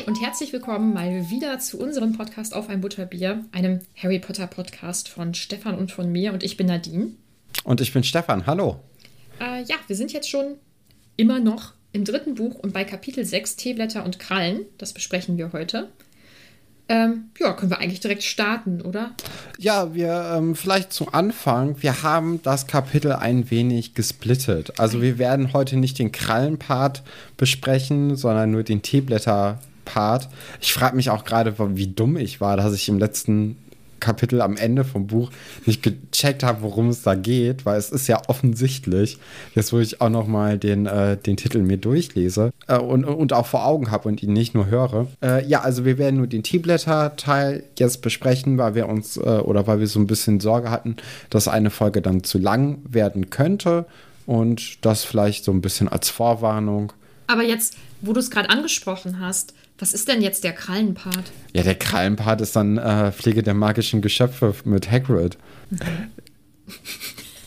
Hi und herzlich willkommen mal wieder zu unserem Podcast auf ein Butterbier, einem Harry Potter Podcast von Stefan und von mir. Und ich bin Nadine. Und ich bin Stefan. Hallo. Äh, ja, wir sind jetzt schon immer noch im dritten Buch und bei Kapitel 6 Teeblätter und Krallen. Das besprechen wir heute. Ähm, ja, können wir eigentlich direkt starten, oder? Ja, wir ähm, vielleicht zu Anfang. Wir haben das Kapitel ein wenig gesplittet. Also wir werden heute nicht den Krallenpart besprechen, sondern nur den Teeblätter-Part. Ich frage mich auch gerade, wie dumm ich war, dass ich im letzten Kapitel am Ende vom Buch nicht gecheckt habe, worum es da geht, weil es ist ja offensichtlich, jetzt wo ich auch noch mal den, äh, den Titel mir durchlese äh, und, und auch vor Augen habe und ihn nicht nur höre. Äh, ja, also wir werden nur den Teeblätter-Teil jetzt besprechen, weil wir uns äh, oder weil wir so ein bisschen Sorge hatten, dass eine Folge dann zu lang werden könnte und das vielleicht so ein bisschen als Vorwarnung. Aber jetzt, wo du es gerade angesprochen hast, was ist denn jetzt der Krallenpart? Ja, der Krallenpart ist dann äh, Pflege der magischen Geschöpfe mit Hagrid.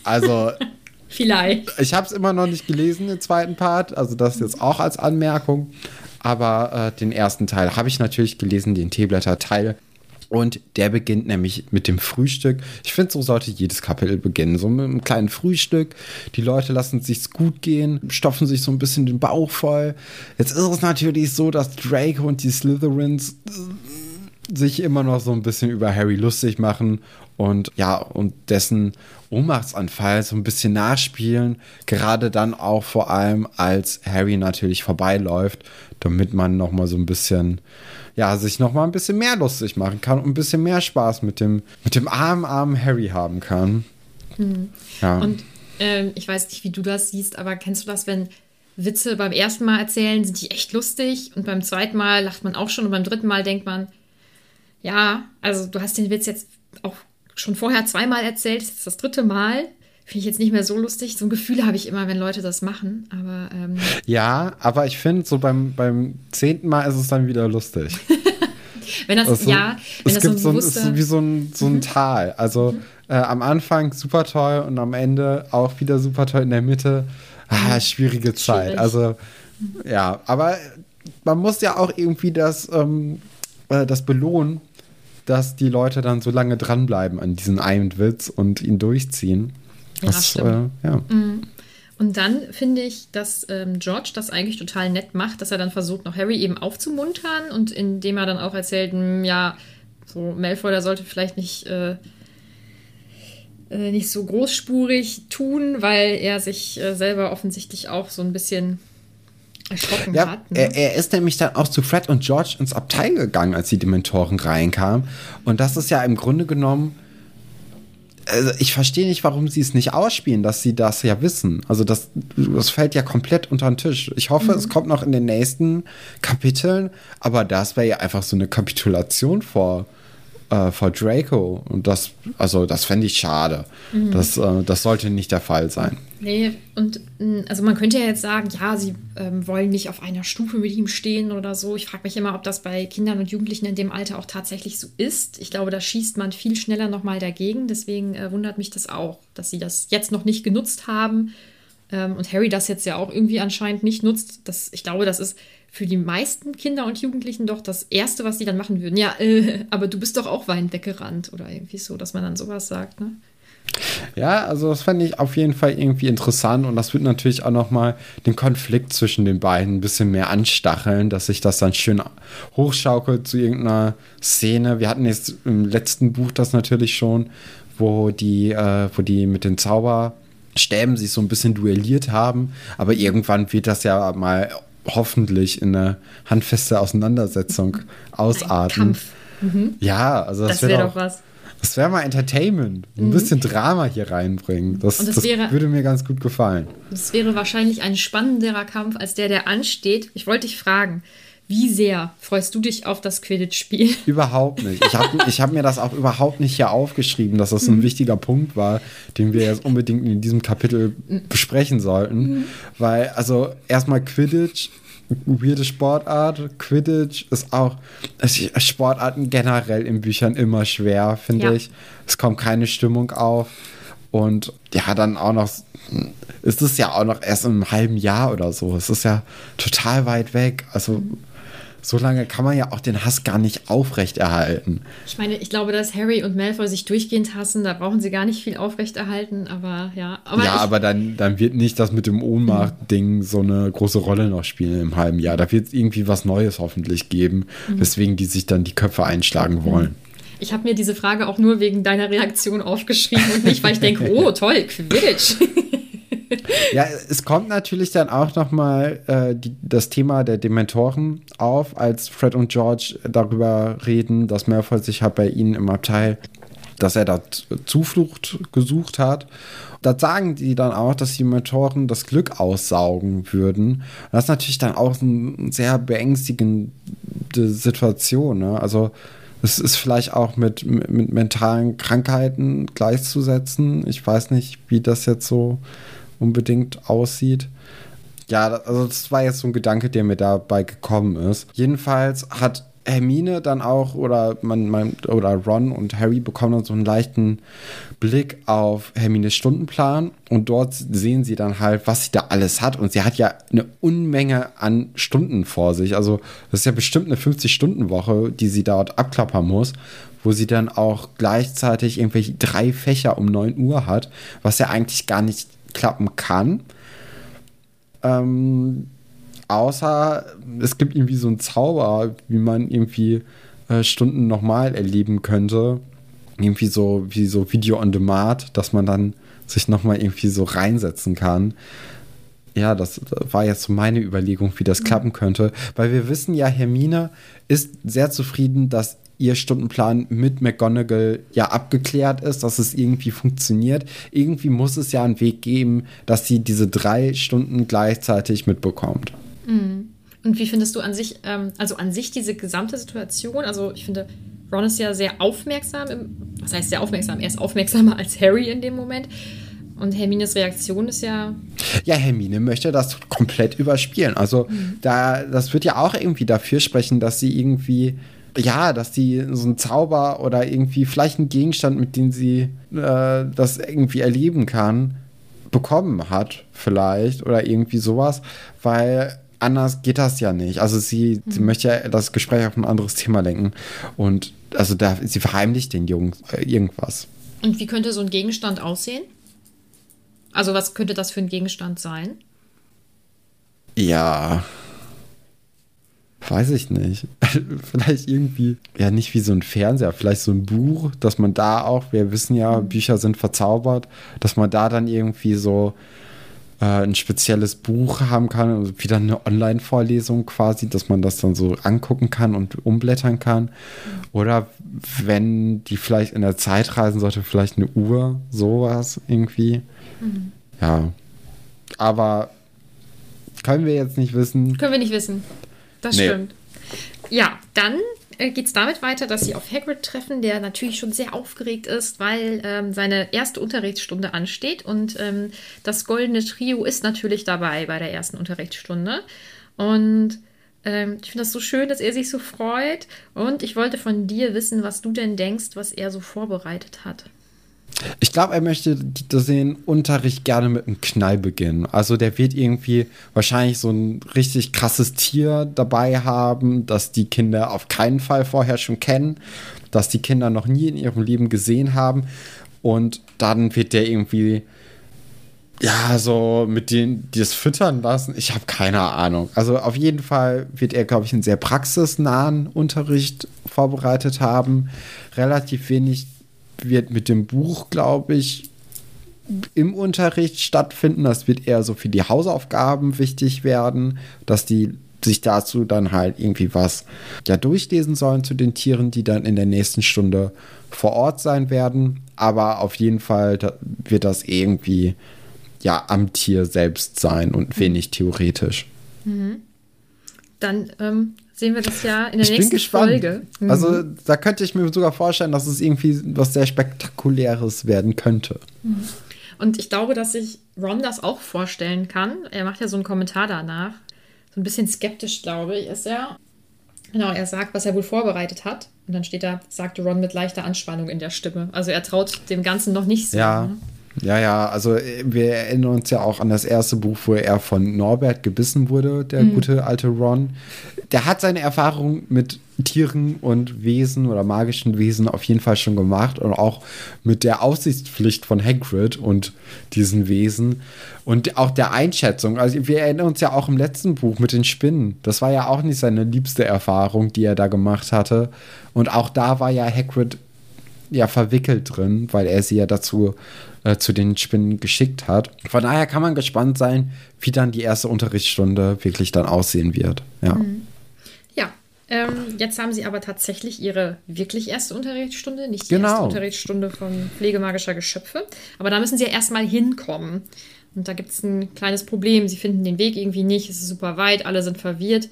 Also. Vielleicht. Ich habe es immer noch nicht gelesen, den zweiten Part. Also das jetzt auch als Anmerkung. Aber äh, den ersten Teil habe ich natürlich gelesen, den Teeblätter-Teil. Und der beginnt nämlich mit dem Frühstück. Ich finde, so sollte jedes Kapitel beginnen. So mit einem kleinen Frühstück. Die Leute lassen es sich gut gehen, stopfen sich so ein bisschen den Bauch voll. Jetzt ist es natürlich so, dass Draco und die Slytherins sich immer noch so ein bisschen über Harry lustig machen und ja, und dessen Ohnmachtsanfall so ein bisschen nachspielen. Gerade dann auch vor allem, als Harry natürlich vorbeiläuft, damit man noch mal so ein bisschen ja, sich noch mal ein bisschen mehr lustig machen kann und ein bisschen mehr Spaß mit dem, mit dem armen, armen Harry haben kann. Mhm. Ja. Und ähm, ich weiß nicht, wie du das siehst, aber kennst du das, wenn Witze beim ersten Mal erzählen, sind die echt lustig und beim zweiten Mal lacht man auch schon und beim dritten Mal denkt man, ja, also du hast den Witz jetzt auch schon vorher zweimal erzählt, das ist das dritte Mal. Finde ich jetzt nicht mehr so lustig. So ein Gefühl habe ich immer, wenn Leute das machen. Aber ähm ja, aber ich finde, so beim, beim zehnten Mal ist es dann wieder lustig. wenn das, also, ja, wenn es das gibt so ein, bewusster... ist wie so ein, so ein mhm. Tal. Also mhm. äh, am Anfang super toll und am Ende auch wieder super toll in der Mitte. Ah, mhm. schwierige Zeit. Schwierig. Also ja, aber man muss ja auch irgendwie das, ähm, äh, das belohnen, dass die Leute dann so lange dranbleiben an diesen einen Witz und ihn durchziehen. Ja, das, stimmt. Äh, ja. Mhm. Und dann finde ich, dass ähm, George das eigentlich total nett macht, dass er dann versucht, noch Harry eben aufzumuntern und indem er dann auch erzählt, mh, hm, ja, so Malfoy, der sollte vielleicht nicht, äh, äh, nicht so großspurig tun, weil er sich äh, selber offensichtlich auch so ein bisschen erschrocken ja, hat. Ne? Er, er, ist nämlich dann auch zu Fred und George ins Abteil gegangen, als die Dementoren reinkamen. Und das ist ja im Grunde genommen also ich verstehe nicht, warum sie es nicht ausspielen, dass sie das ja wissen. Also das, das fällt ja komplett unter den Tisch. Ich hoffe, mhm. es kommt noch in den nächsten Kapiteln, aber das wäre ja einfach so eine Kapitulation vor, äh, vor Draco. Und das, also das fände ich schade. Mhm. Das, äh, das sollte nicht der Fall sein. Nee, und mm, also man könnte ja jetzt sagen, ja, sie ähm, wollen nicht auf einer Stufe mit ihm stehen oder so. Ich frage mich immer, ob das bei Kindern und Jugendlichen in dem Alter auch tatsächlich so ist. Ich glaube, da schießt man viel schneller nochmal dagegen. Deswegen äh, wundert mich das auch, dass sie das jetzt noch nicht genutzt haben. Ähm, und Harry das jetzt ja auch irgendwie anscheinend nicht nutzt. Das, ich glaube, das ist für die meisten Kinder und Jugendlichen doch das Erste, was sie dann machen würden. Ja, äh, aber du bist doch auch weinend weggerannt oder irgendwie so, dass man dann sowas sagt, ne? Ja, also das fand ich auf jeden Fall irgendwie interessant und das wird natürlich auch nochmal den Konflikt zwischen den beiden ein bisschen mehr anstacheln, dass sich das dann schön hochschaukelt zu irgendeiner Szene. Wir hatten jetzt im letzten Buch das natürlich schon, wo die, äh, wo die mit den Zauberstäben sich so ein bisschen duelliert haben, aber irgendwann wird das ja mal hoffentlich in eine handfeste Auseinandersetzung ausarten. Kampf. Mhm. Ja, also das, das wäre wär doch was. Das wäre mal Entertainment. Ein mhm. bisschen Drama hier reinbringen. Das, das, das wäre, würde mir ganz gut gefallen. Das wäre wahrscheinlich ein spannenderer Kampf als der, der ansteht. Ich wollte dich fragen, wie sehr freust du dich auf das Quidditch-Spiel? Überhaupt nicht. Ich habe hab mir das auch überhaupt nicht hier aufgeschrieben, dass das ein mhm. wichtiger Punkt war, den wir jetzt unbedingt in diesem Kapitel mhm. besprechen sollten. Mhm. Weil, also erstmal Quidditch, weirde Sportart. Quidditch ist auch Sportarten generell in Büchern immer schwer, finde ja. ich. Es kommt keine Stimmung auf. Und ja, dann auch noch, ist es ja auch noch erst in einem halben Jahr oder so. Es ist ja total weit weg. Also so lange kann man ja auch den Hass gar nicht aufrechterhalten. Ich meine, ich glaube, dass Harry und Malfoy sich durchgehend hassen, da brauchen sie gar nicht viel aufrechterhalten, aber ja. Aber ja, aber dann, dann wird nicht das mit dem Ohnmacht-Ding so eine große Rolle noch spielen im halben Jahr. Da wird es irgendwie was Neues hoffentlich geben, mhm. weswegen die sich dann die Köpfe einschlagen wollen. Ich habe mir diese Frage auch nur wegen deiner Reaktion aufgeschrieben und nicht, weil ich denke, oh toll, Quidditch. Ja, es kommt natürlich dann auch noch mal äh, das Thema der Dementoren auf, als Fred und George darüber reden, dass Malfoy sich halt bei ihnen im Abteil, dass er da Zuflucht gesucht hat. Da sagen die dann auch, dass die Dementoren das Glück aussaugen würden. Und das ist natürlich dann auch eine sehr beängstigende Situation. Ne? Also es ist vielleicht auch mit, mit mentalen Krankheiten gleichzusetzen. Ich weiß nicht, wie das jetzt so unbedingt aussieht. Ja, also das war jetzt so ein Gedanke, der mir dabei gekommen ist. Jedenfalls hat Hermine dann auch oder man, man oder Ron und Harry bekommen dann so einen leichten Blick auf Hermines Stundenplan und dort sehen sie dann halt, was sie da alles hat und sie hat ja eine Unmenge an Stunden vor sich. Also das ist ja bestimmt eine 50-Stunden-Woche, die sie dort abklappern muss, wo sie dann auch gleichzeitig irgendwelche drei Fächer um 9 Uhr hat, was ja eigentlich gar nicht klappen kann. Ähm, außer es gibt irgendwie so einen Zauber, wie man irgendwie äh, Stunden nochmal erleben könnte. Irgendwie so wie so Video on Demand, dass man dann sich nochmal irgendwie so reinsetzen kann. Ja, das war jetzt so meine Überlegung, wie das mhm. klappen könnte. Weil wir wissen ja, Hermine ist sehr zufrieden, dass ihr Stundenplan mit McGonagall ja abgeklärt ist, dass es irgendwie funktioniert. Irgendwie muss es ja einen Weg geben, dass sie diese drei Stunden gleichzeitig mitbekommt. Mhm. Und wie findest du an sich, ähm, also an sich diese gesamte Situation? Also ich finde, Ron ist ja sehr aufmerksam, im, was heißt sehr aufmerksam? Er ist aufmerksamer als Harry in dem Moment. Und Hermines Reaktion ist ja. Ja, Hermine möchte das komplett überspielen. Also, mhm. da, das wird ja auch irgendwie dafür sprechen, dass sie irgendwie ja, dass die so einen Zauber oder irgendwie vielleicht einen Gegenstand, mit dem sie äh, das irgendwie erleben kann, bekommen hat, vielleicht oder irgendwie sowas, weil anders geht das ja nicht. Also sie, mhm. sie möchte ja das Gespräch auf ein anderes Thema lenken und also da sie verheimlicht den Jungs äh, irgendwas. Und wie könnte so ein Gegenstand aussehen? Also was könnte das für ein Gegenstand sein? Ja, Weiß ich nicht. vielleicht irgendwie, ja, nicht wie so ein Fernseher, vielleicht so ein Buch, dass man da auch, wir wissen ja, mhm. Bücher sind verzaubert, dass man da dann irgendwie so äh, ein spezielles Buch haben kann, also wieder eine Online-Vorlesung quasi, dass man das dann so angucken kann und umblättern kann. Mhm. Oder wenn die vielleicht in der Zeit reisen sollte, vielleicht eine Uhr, sowas irgendwie. Mhm. Ja. Aber können wir jetzt nicht wissen. Können wir nicht wissen. Das nee. stimmt. Ja, dann äh, geht es damit weiter, dass sie auf Hagrid treffen, der natürlich schon sehr aufgeregt ist, weil ähm, seine erste Unterrichtsstunde ansteht und ähm, das goldene Trio ist natürlich dabei bei der ersten Unterrichtsstunde. Und ähm, ich finde das so schön, dass er sich so freut. Und ich wollte von dir wissen, was du denn denkst, was er so vorbereitet hat. Ich glaube, er möchte den Unterricht gerne mit einem Knall beginnen. Also der wird irgendwie wahrscheinlich so ein richtig krasses Tier dabei haben, das die Kinder auf keinen Fall vorher schon kennen, das die Kinder noch nie in ihrem Leben gesehen haben. Und dann wird der irgendwie, ja, so mit denen, die es füttern lassen. Ich habe keine Ahnung. Also auf jeden Fall wird er, glaube ich, einen sehr praxisnahen Unterricht vorbereitet haben. Relativ wenig wird mit dem Buch, glaube ich, im Unterricht stattfinden. Das wird eher so für die Hausaufgaben wichtig werden, dass die sich dazu dann halt irgendwie was ja durchlesen sollen zu den Tieren, die dann in der nächsten Stunde vor Ort sein werden. Aber auf jeden Fall wird das irgendwie ja am Tier selbst sein und wenig theoretisch. Mhm. Dann ähm, sehen wir das ja in der ich nächsten Folge. Mhm. Also da könnte ich mir sogar vorstellen, dass es irgendwie was sehr Spektakuläres werden könnte. Mhm. Und ich glaube, dass sich Ron das auch vorstellen kann. Er macht ja so einen Kommentar danach. So ein bisschen skeptisch, glaube ich, ist er. Genau, er sagt, was er wohl vorbereitet hat. Und dann steht da, sagte Ron mit leichter Anspannung in der Stimme. Also er traut dem Ganzen noch nicht so. Ja, Ja, ja, also äh, wir erinnern uns ja auch an das erste Buch, wo er von Norbert gebissen wurde, der mhm. gute alte Ron. Der hat seine Erfahrung mit Tieren und Wesen oder magischen Wesen auf jeden Fall schon gemacht und auch mit der Aussichtspflicht von Hagrid und diesen Wesen und auch der Einschätzung. Also wir erinnern uns ja auch im letzten Buch mit den Spinnen. Das war ja auch nicht seine liebste Erfahrung, die er da gemacht hatte. Und auch da war ja Hagrid ja verwickelt drin, weil er sie ja dazu äh, zu den Spinnen geschickt hat. Von daher kann man gespannt sein, wie dann die erste Unterrichtsstunde wirklich dann aussehen wird. Ja. Mhm. Ähm, jetzt haben sie aber tatsächlich ihre wirklich erste Unterrichtsstunde, nicht die genau. erste Unterrichtsstunde von Pflegemagischer Geschöpfe. Aber da müssen sie ja erstmal hinkommen. Und da gibt es ein kleines Problem. Sie finden den Weg irgendwie nicht, es ist super weit, alle sind verwirrt.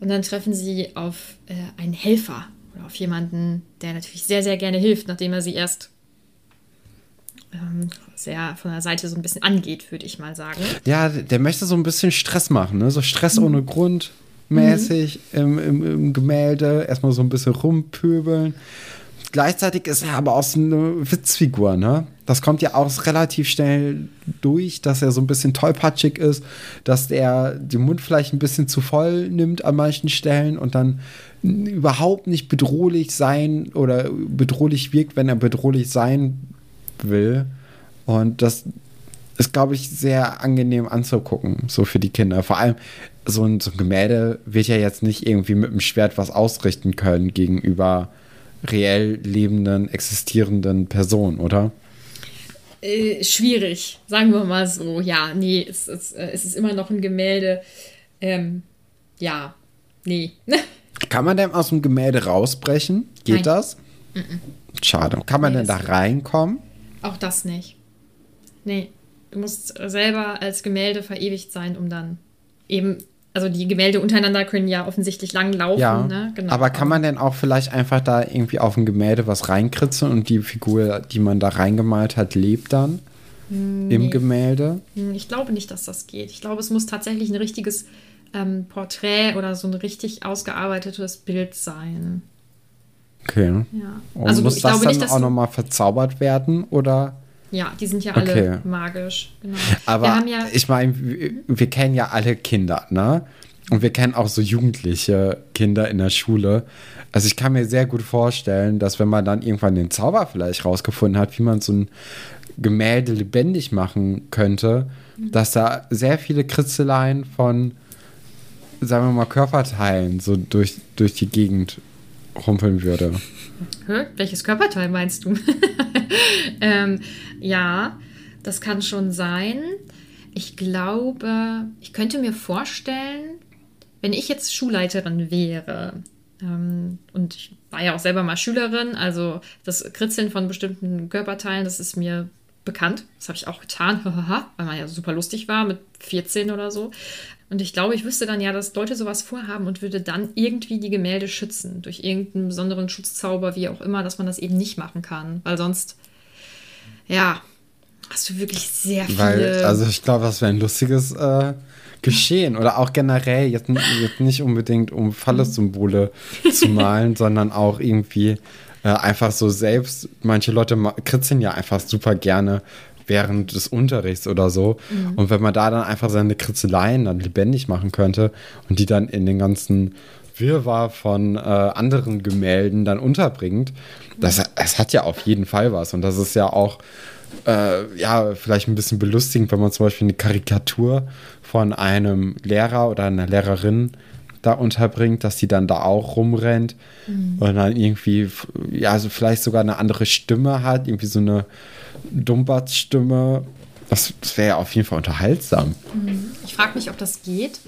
Und dann treffen sie auf äh, einen Helfer oder auf jemanden, der natürlich sehr, sehr gerne hilft, nachdem er sie erst ähm, sehr von der Seite so ein bisschen angeht, würde ich mal sagen. Ja, der möchte so ein bisschen Stress machen, ne? So Stress mhm. ohne Grund mäßig mhm. im, im, im, Gemälde, erstmal so ein bisschen rumpöbeln. Gleichzeitig ist er aber auch so eine Witzfigur, ne? Das kommt ja auch relativ schnell durch, dass er so ein bisschen tollpatschig ist, dass er den Mund vielleicht ein bisschen zu voll nimmt an manchen Stellen und dann überhaupt nicht bedrohlich sein oder bedrohlich wirkt, wenn er bedrohlich sein will. Und das ist, glaube ich, sehr angenehm anzugucken, so für die Kinder. Vor allem, so ein, so ein Gemälde wird ja jetzt nicht irgendwie mit dem Schwert was ausrichten können gegenüber reell lebenden, existierenden Personen, oder? Äh, schwierig, sagen wir mal so. Ja, nee, es, es, äh, es ist immer noch ein Gemälde. Ähm, ja, nee. Kann man denn aus dem Gemälde rausbrechen? Geht Nein. das? Mm -mm. Schade. Kann man nee, denn da reinkommen? Auch das nicht. Nee. Du musst selber als Gemälde verewigt sein, um dann eben also die Gemälde untereinander können ja offensichtlich lang laufen. Ja, ne? genau. Aber kann man denn auch vielleicht einfach da irgendwie auf ein Gemälde was reinkritzeln und die Figur, die man da reingemalt hat, lebt dann nee. im Gemälde? Hm, ich glaube nicht, dass das geht. Ich glaube, es muss tatsächlich ein richtiges ähm, Porträt oder so ein richtig ausgearbeitetes Bild sein. Okay. Ja. Und also, muss das dann nicht, auch nochmal verzaubert werden oder? Ja, die sind ja alle okay. magisch. Genau. Aber ja ich meine, wir, wir, kennen ja alle Kinder, ne? Und wir kennen auch so jugendliche Kinder in der Schule. Also ich kann mir sehr gut vorstellen, dass wenn man dann irgendwann den Zauber vielleicht rausgefunden hat, wie man so ein Gemälde lebendig machen könnte, mhm. dass da sehr viele Kritzeleien von, sagen wir mal, Körperteilen so durch, durch die Gegend rumpeln würde. Hä? Welches Körperteil meinst du? ähm, ja, das kann schon sein. Ich glaube, ich könnte mir vorstellen, wenn ich jetzt Schulleiterin wäre, ähm, und ich war ja auch selber mal Schülerin, also das Kritzeln von bestimmten Körperteilen, das ist mir bekannt. Das habe ich auch getan, weil man ja super lustig war mit 14 oder so. Und ich glaube, ich wüsste dann ja, dass Leute sowas vorhaben und würde dann irgendwie die Gemälde schützen. Durch irgendeinen besonderen Schutzzauber, wie auch immer, dass man das eben nicht machen kann. Weil sonst, ja, hast du wirklich sehr viele. Weil, also ich glaube, das wäre ein lustiges äh, Geschehen. Oder auch generell, jetzt, jetzt nicht unbedingt um Fallessymbole zu malen, sondern auch irgendwie äh, einfach so selbst. Manche Leute kritzeln ja einfach super gerne während des Unterrichts oder so. Mhm. Und wenn man da dann einfach seine Kritzeleien dann lebendig machen könnte und die dann in den ganzen Wirrwarr von äh, anderen Gemälden dann unterbringt, das, das hat ja auf jeden Fall was. Und das ist ja auch äh, ja, vielleicht ein bisschen belustigend, wenn man zum Beispiel eine Karikatur von einem Lehrer oder einer Lehrerin da unterbringt, dass die dann da auch rumrennt mhm. und dann irgendwie, ja, also vielleicht sogar eine andere Stimme hat, irgendwie so eine Dumbatz-Stimme. Das, das wäre ja auf jeden Fall unterhaltsam. Mhm. Ich frage mich, ob das geht.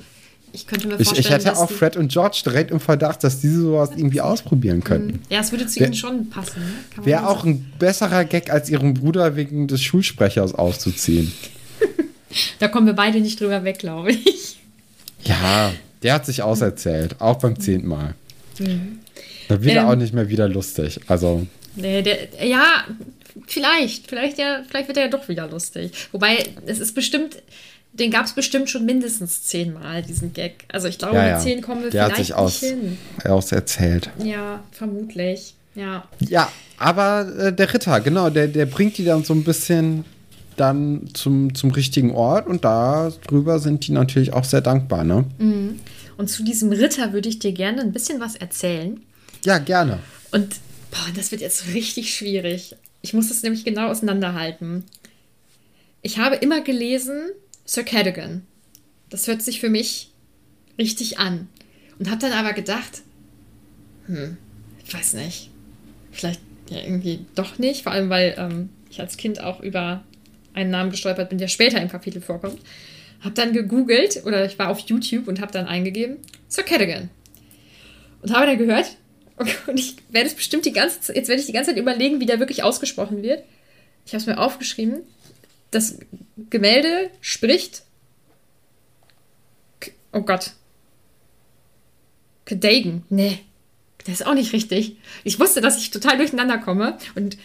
Ich könnte mir vorstellen, ich, ich hätte auch Fred und George direkt im Verdacht, dass diese sowas irgendwie ausprobieren könnten. Mhm. Ja, es würde zu ihnen schon passen. Ne? Wäre auch ein besserer Gag, als ihren Bruder wegen des Schulsprechers auszuziehen. da kommen wir beide nicht drüber weg, glaube ich. Ja, der hat sich auserzählt, auch beim zehnten Mal. Mhm. Da wird ähm, er auch nicht mehr wieder lustig. Also. Nee, der, ja, vielleicht. Vielleicht, ja, vielleicht wird er ja doch wieder lustig. Wobei, es ist bestimmt, den gab es bestimmt schon mindestens zehnmal, diesen Gag. Also ich glaube, ja, ja. mit zehn kommen wir der vielleicht hat sich aus, nicht hin. Auserzählt. Ja, vermutlich. Ja. Ja, aber äh, der Ritter, genau, der, der bringt die dann so ein bisschen dann zum, zum richtigen Ort und darüber sind die natürlich auch sehr dankbar, ne? Mhm. Und zu diesem Ritter würde ich dir gerne ein bisschen was erzählen. Ja, gerne. Und boah, das wird jetzt richtig schwierig. Ich muss das nämlich genau auseinanderhalten. Ich habe immer gelesen Sir Cadogan. Das hört sich für mich richtig an. Und habe dann aber gedacht, hm, ich weiß nicht, vielleicht ja irgendwie doch nicht, vor allem weil ähm, ich als Kind auch über einen Namen gestolpert bin, der später im Kapitel vorkommt. Hab dann gegoogelt oder ich war auf YouTube und habe dann eingegeben Sir Cadogan und habe dann gehört und ich werde es bestimmt die ganze Zeit, jetzt werde ich die ganze Zeit überlegen, wie der wirklich ausgesprochen wird. Ich habe es mir aufgeschrieben. Das Gemälde spricht Oh Gott. Cadogan. Nee. Das ist auch nicht richtig. Ich wusste, dass ich total durcheinander komme. Und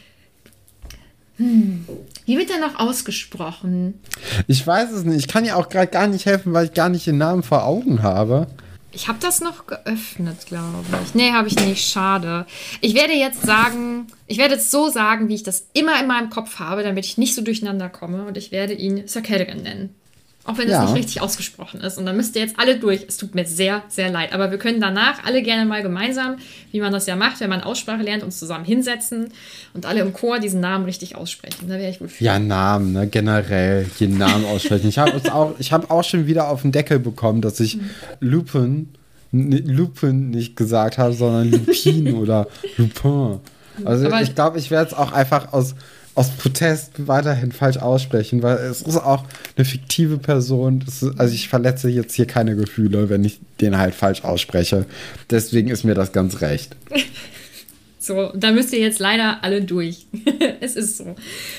hm, wie wird der noch ausgesprochen? Ich weiß es nicht. Ich kann ja auch gerade gar nicht helfen, weil ich gar nicht den Namen vor Augen habe. Ich habe das noch geöffnet, glaube ich. Nee, habe ich nicht. Schade. Ich werde jetzt sagen, ich werde es so sagen, wie ich das immer in meinem Kopf habe, damit ich nicht so durcheinander komme. Und ich werde ihn Sir Cadogan nennen. Auch wenn es ja. nicht richtig ausgesprochen ist. Und dann müsst ihr jetzt alle durch. Es tut mir sehr, sehr leid. Aber wir können danach alle gerne mal gemeinsam, wie man das ja macht, wenn man Aussprache lernt, uns zusammen hinsetzen und alle im Chor diesen Namen richtig aussprechen. Da wäre ich gut für. Ja, Namen, ne? generell jeden Namen aussprechen. ich habe auch, hab auch schon wieder auf den Deckel bekommen, dass ich mhm. Lupin, Lupin nicht gesagt habe, sondern Lupin oder Lupin. Also Aber ich glaube, ich werde es auch einfach aus aus Protest weiterhin falsch aussprechen, weil es ist auch eine fiktive Person. Ist, also ich verletze jetzt hier keine Gefühle, wenn ich den halt falsch ausspreche. Deswegen ist mir das ganz recht. So, da müsst ihr jetzt leider alle durch. es ist so.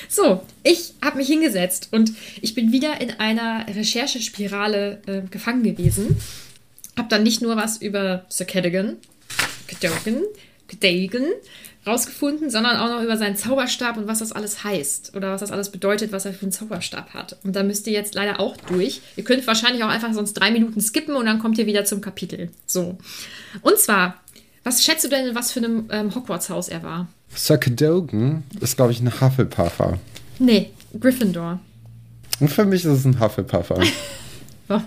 So, ich habe mich hingesetzt und ich bin wieder in einer Recherchespirale äh, gefangen gewesen. Hab dann nicht nur was über Sir Cadogan, Cadogan, Cadogan rausgefunden, sondern auch noch über seinen Zauberstab und was das alles heißt oder was das alles bedeutet, was er für einen Zauberstab hat. Und da müsst ihr jetzt leider auch durch. Ihr könnt wahrscheinlich auch einfach sonst drei Minuten skippen und dann kommt ihr wieder zum Kapitel. So. Und zwar, was schätzt du denn, was für ein ähm, Hogwarts-Haus er war? Sir Cadogan ist, glaube ich, ein Hufflepuffer. Nee, Gryffindor. Und für mich ist es ein Hufflepuffer. hm,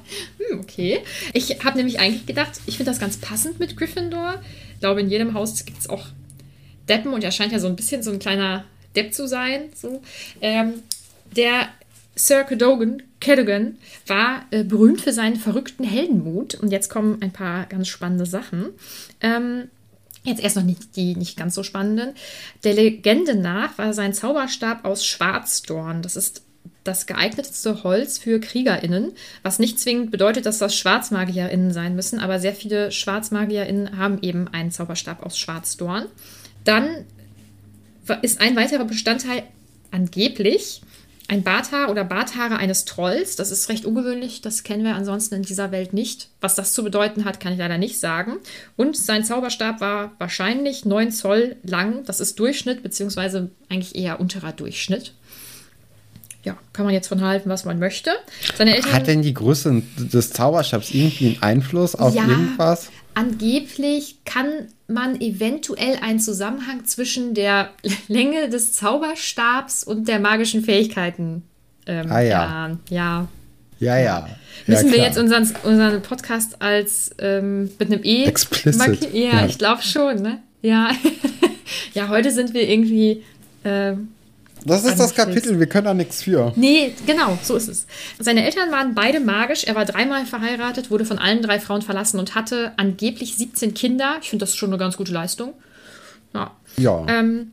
okay. Ich habe nämlich eigentlich gedacht, ich finde das ganz passend mit Gryffindor. Ich glaube, in jedem Haus gibt es auch Deppen und er scheint ja so ein bisschen so ein kleiner Depp zu sein. So. Ähm, der Sir Cadogan, Cadogan war äh, berühmt für seinen verrückten Heldenmut und jetzt kommen ein paar ganz spannende Sachen. Ähm, Jetzt erst noch nicht die nicht ganz so spannenden. Der Legende nach war sein Zauberstab aus Schwarzdorn. Das ist das geeignetste Holz für KriegerInnen, was nicht zwingend bedeutet, dass das SchwarzmagierInnen sein müssen, aber sehr viele SchwarzmagierInnen haben eben einen Zauberstab aus Schwarzdorn. Dann ist ein weiterer Bestandteil angeblich ein Barthaar oder Barthaare eines Trolls. Das ist recht ungewöhnlich, das kennen wir ansonsten in dieser Welt nicht. Was das zu bedeuten hat, kann ich leider nicht sagen. Und sein Zauberstab war wahrscheinlich 9 Zoll lang. Das ist Durchschnitt, beziehungsweise eigentlich eher unterer Durchschnitt. Ja, kann man jetzt von halten, was man möchte. Eltern, hat denn die Größe des Zauberstabs irgendwie einen Einfluss auf ja, irgendwas? Angeblich kann man eventuell einen Zusammenhang zwischen der Länge des Zauberstabs und der magischen Fähigkeiten ähm, ah, ja. ja. Ja, ja. Müssen ja, wir jetzt unseren, unseren Podcast als ähm, mit einem E Explicit. Ja, ja, ich glaube schon, ne? Ja. ja, heute sind wir irgendwie ähm, das ist das Kapitel, wir können da nichts für. Nee, genau, so ist es. Seine Eltern waren beide magisch. Er war dreimal verheiratet, wurde von allen drei Frauen verlassen und hatte angeblich 17 Kinder. Ich finde das schon eine ganz gute Leistung. Ja. ja. Ähm,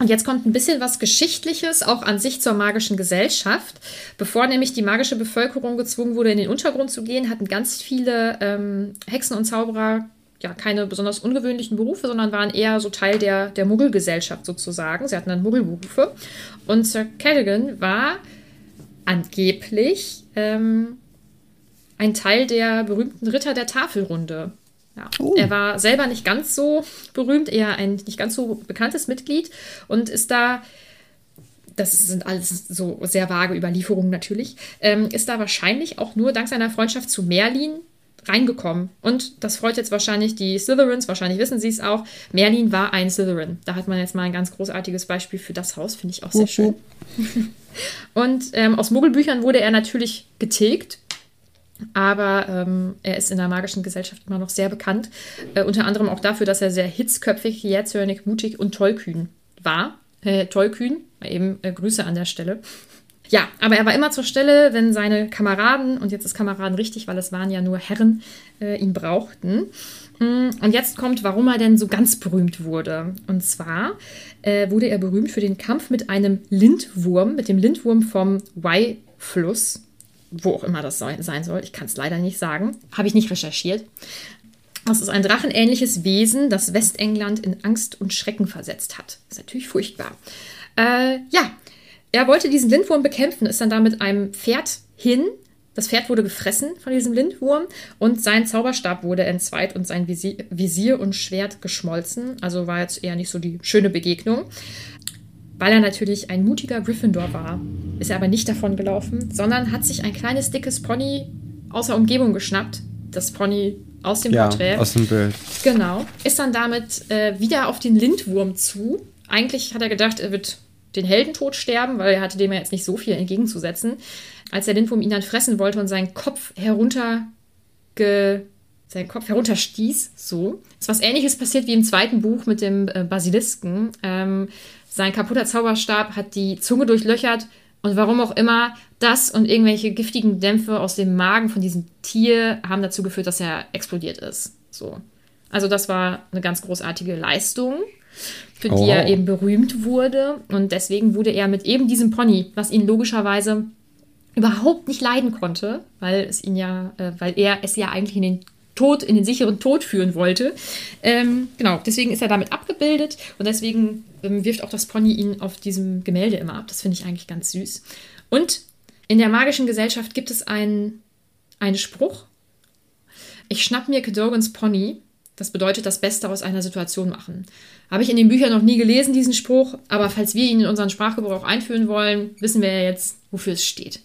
und jetzt kommt ein bisschen was Geschichtliches auch an sich zur magischen Gesellschaft. Bevor nämlich die magische Bevölkerung gezwungen wurde, in den Untergrund zu gehen, hatten ganz viele ähm, Hexen und Zauberer ja keine besonders ungewöhnlichen Berufe, sondern waren eher so Teil der, der Muggelgesellschaft sozusagen. Sie hatten dann Muggelberufe. Und Sir Cadogan war angeblich ähm, ein Teil der berühmten Ritter der Tafelrunde. Ja. Oh. Er war selber nicht ganz so berühmt, eher ein nicht ganz so bekanntes Mitglied und ist da das sind alles so sehr vage Überlieferungen natürlich, ähm, ist da wahrscheinlich auch nur dank seiner Freundschaft zu Merlin reingekommen. Und das freut jetzt wahrscheinlich die Slytherins, wahrscheinlich wissen sie es auch. Merlin war ein Slytherin. Da hat man jetzt mal ein ganz großartiges Beispiel für das Haus, finde ich auch sehr schön. Und ähm, aus Muggelbüchern wurde er natürlich getilgt. Aber ähm, er ist in der magischen Gesellschaft immer noch sehr bekannt. Äh, unter anderem auch dafür, dass er sehr hitzköpfig, jähzornig, mutig und tollkühn war. Äh, tollkühn, eben äh, Grüße an der Stelle. Ja, aber er war immer zur Stelle, wenn seine Kameraden, und jetzt ist Kameraden richtig, weil es waren ja nur Herren, äh, ihn brauchten. Mm, und jetzt kommt, warum er denn so ganz berühmt wurde. Und zwar äh, wurde er berühmt für den Kampf mit einem Lindwurm, mit dem Lindwurm vom Wye-Fluss, wo auch immer das sein soll. Ich kann es leider nicht sagen. Habe ich nicht recherchiert. Das ist ein drachenähnliches Wesen, das Westengland in Angst und Schrecken versetzt hat. Ist natürlich furchtbar. Äh, ja, er wollte diesen Lindwurm bekämpfen, ist dann da mit einem Pferd hin. Das Pferd wurde gefressen von diesem Lindwurm und sein Zauberstab wurde entzweit und sein Visier, Visier und Schwert geschmolzen. Also war jetzt eher nicht so die schöne Begegnung. Weil er natürlich ein mutiger Gryffindor war, ist er aber nicht davon gelaufen, sondern hat sich ein kleines, dickes Pony aus der Umgebung geschnappt. Das Pony aus dem ja, Porträt. Aus dem Bild. Genau. Ist dann damit äh, wieder auf den Lindwurm zu. Eigentlich hat er gedacht, er wird den Heldentod sterben, weil er hatte dem ja jetzt nicht so viel entgegenzusetzen. Als der Lindwurm ihn dann fressen wollte und seinen Kopf herunter seinen Kopf herunterstieß, so. Ist was ähnliches passiert wie im zweiten Buch mit dem äh, Basilisken. Ähm, sein kaputter Zauberstab hat die Zunge durchlöchert und warum auch immer, das und irgendwelche giftigen Dämpfe aus dem Magen von diesem Tier haben dazu geführt, dass er explodiert ist. So. Also das war eine ganz großartige Leistung für oh. die er eben berühmt wurde. Und deswegen wurde er mit eben diesem Pony, was ihn logischerweise überhaupt nicht leiden konnte, weil es ihn ja, äh, weil er es ja eigentlich in den Tod, in den sicheren Tod führen wollte. Ähm, genau, deswegen ist er damit abgebildet und deswegen ähm, wirft auch das Pony ihn auf diesem Gemälde immer ab. Das finde ich eigentlich ganz süß. Und in der magischen Gesellschaft gibt es einen, einen Spruch. Ich schnapp mir Kedogans Pony das bedeutet das Beste aus einer Situation machen. Habe ich in den Büchern noch nie gelesen, diesen Spruch, aber falls wir ihn in unseren Sprachgebrauch einführen wollen, wissen wir ja jetzt, wofür es steht.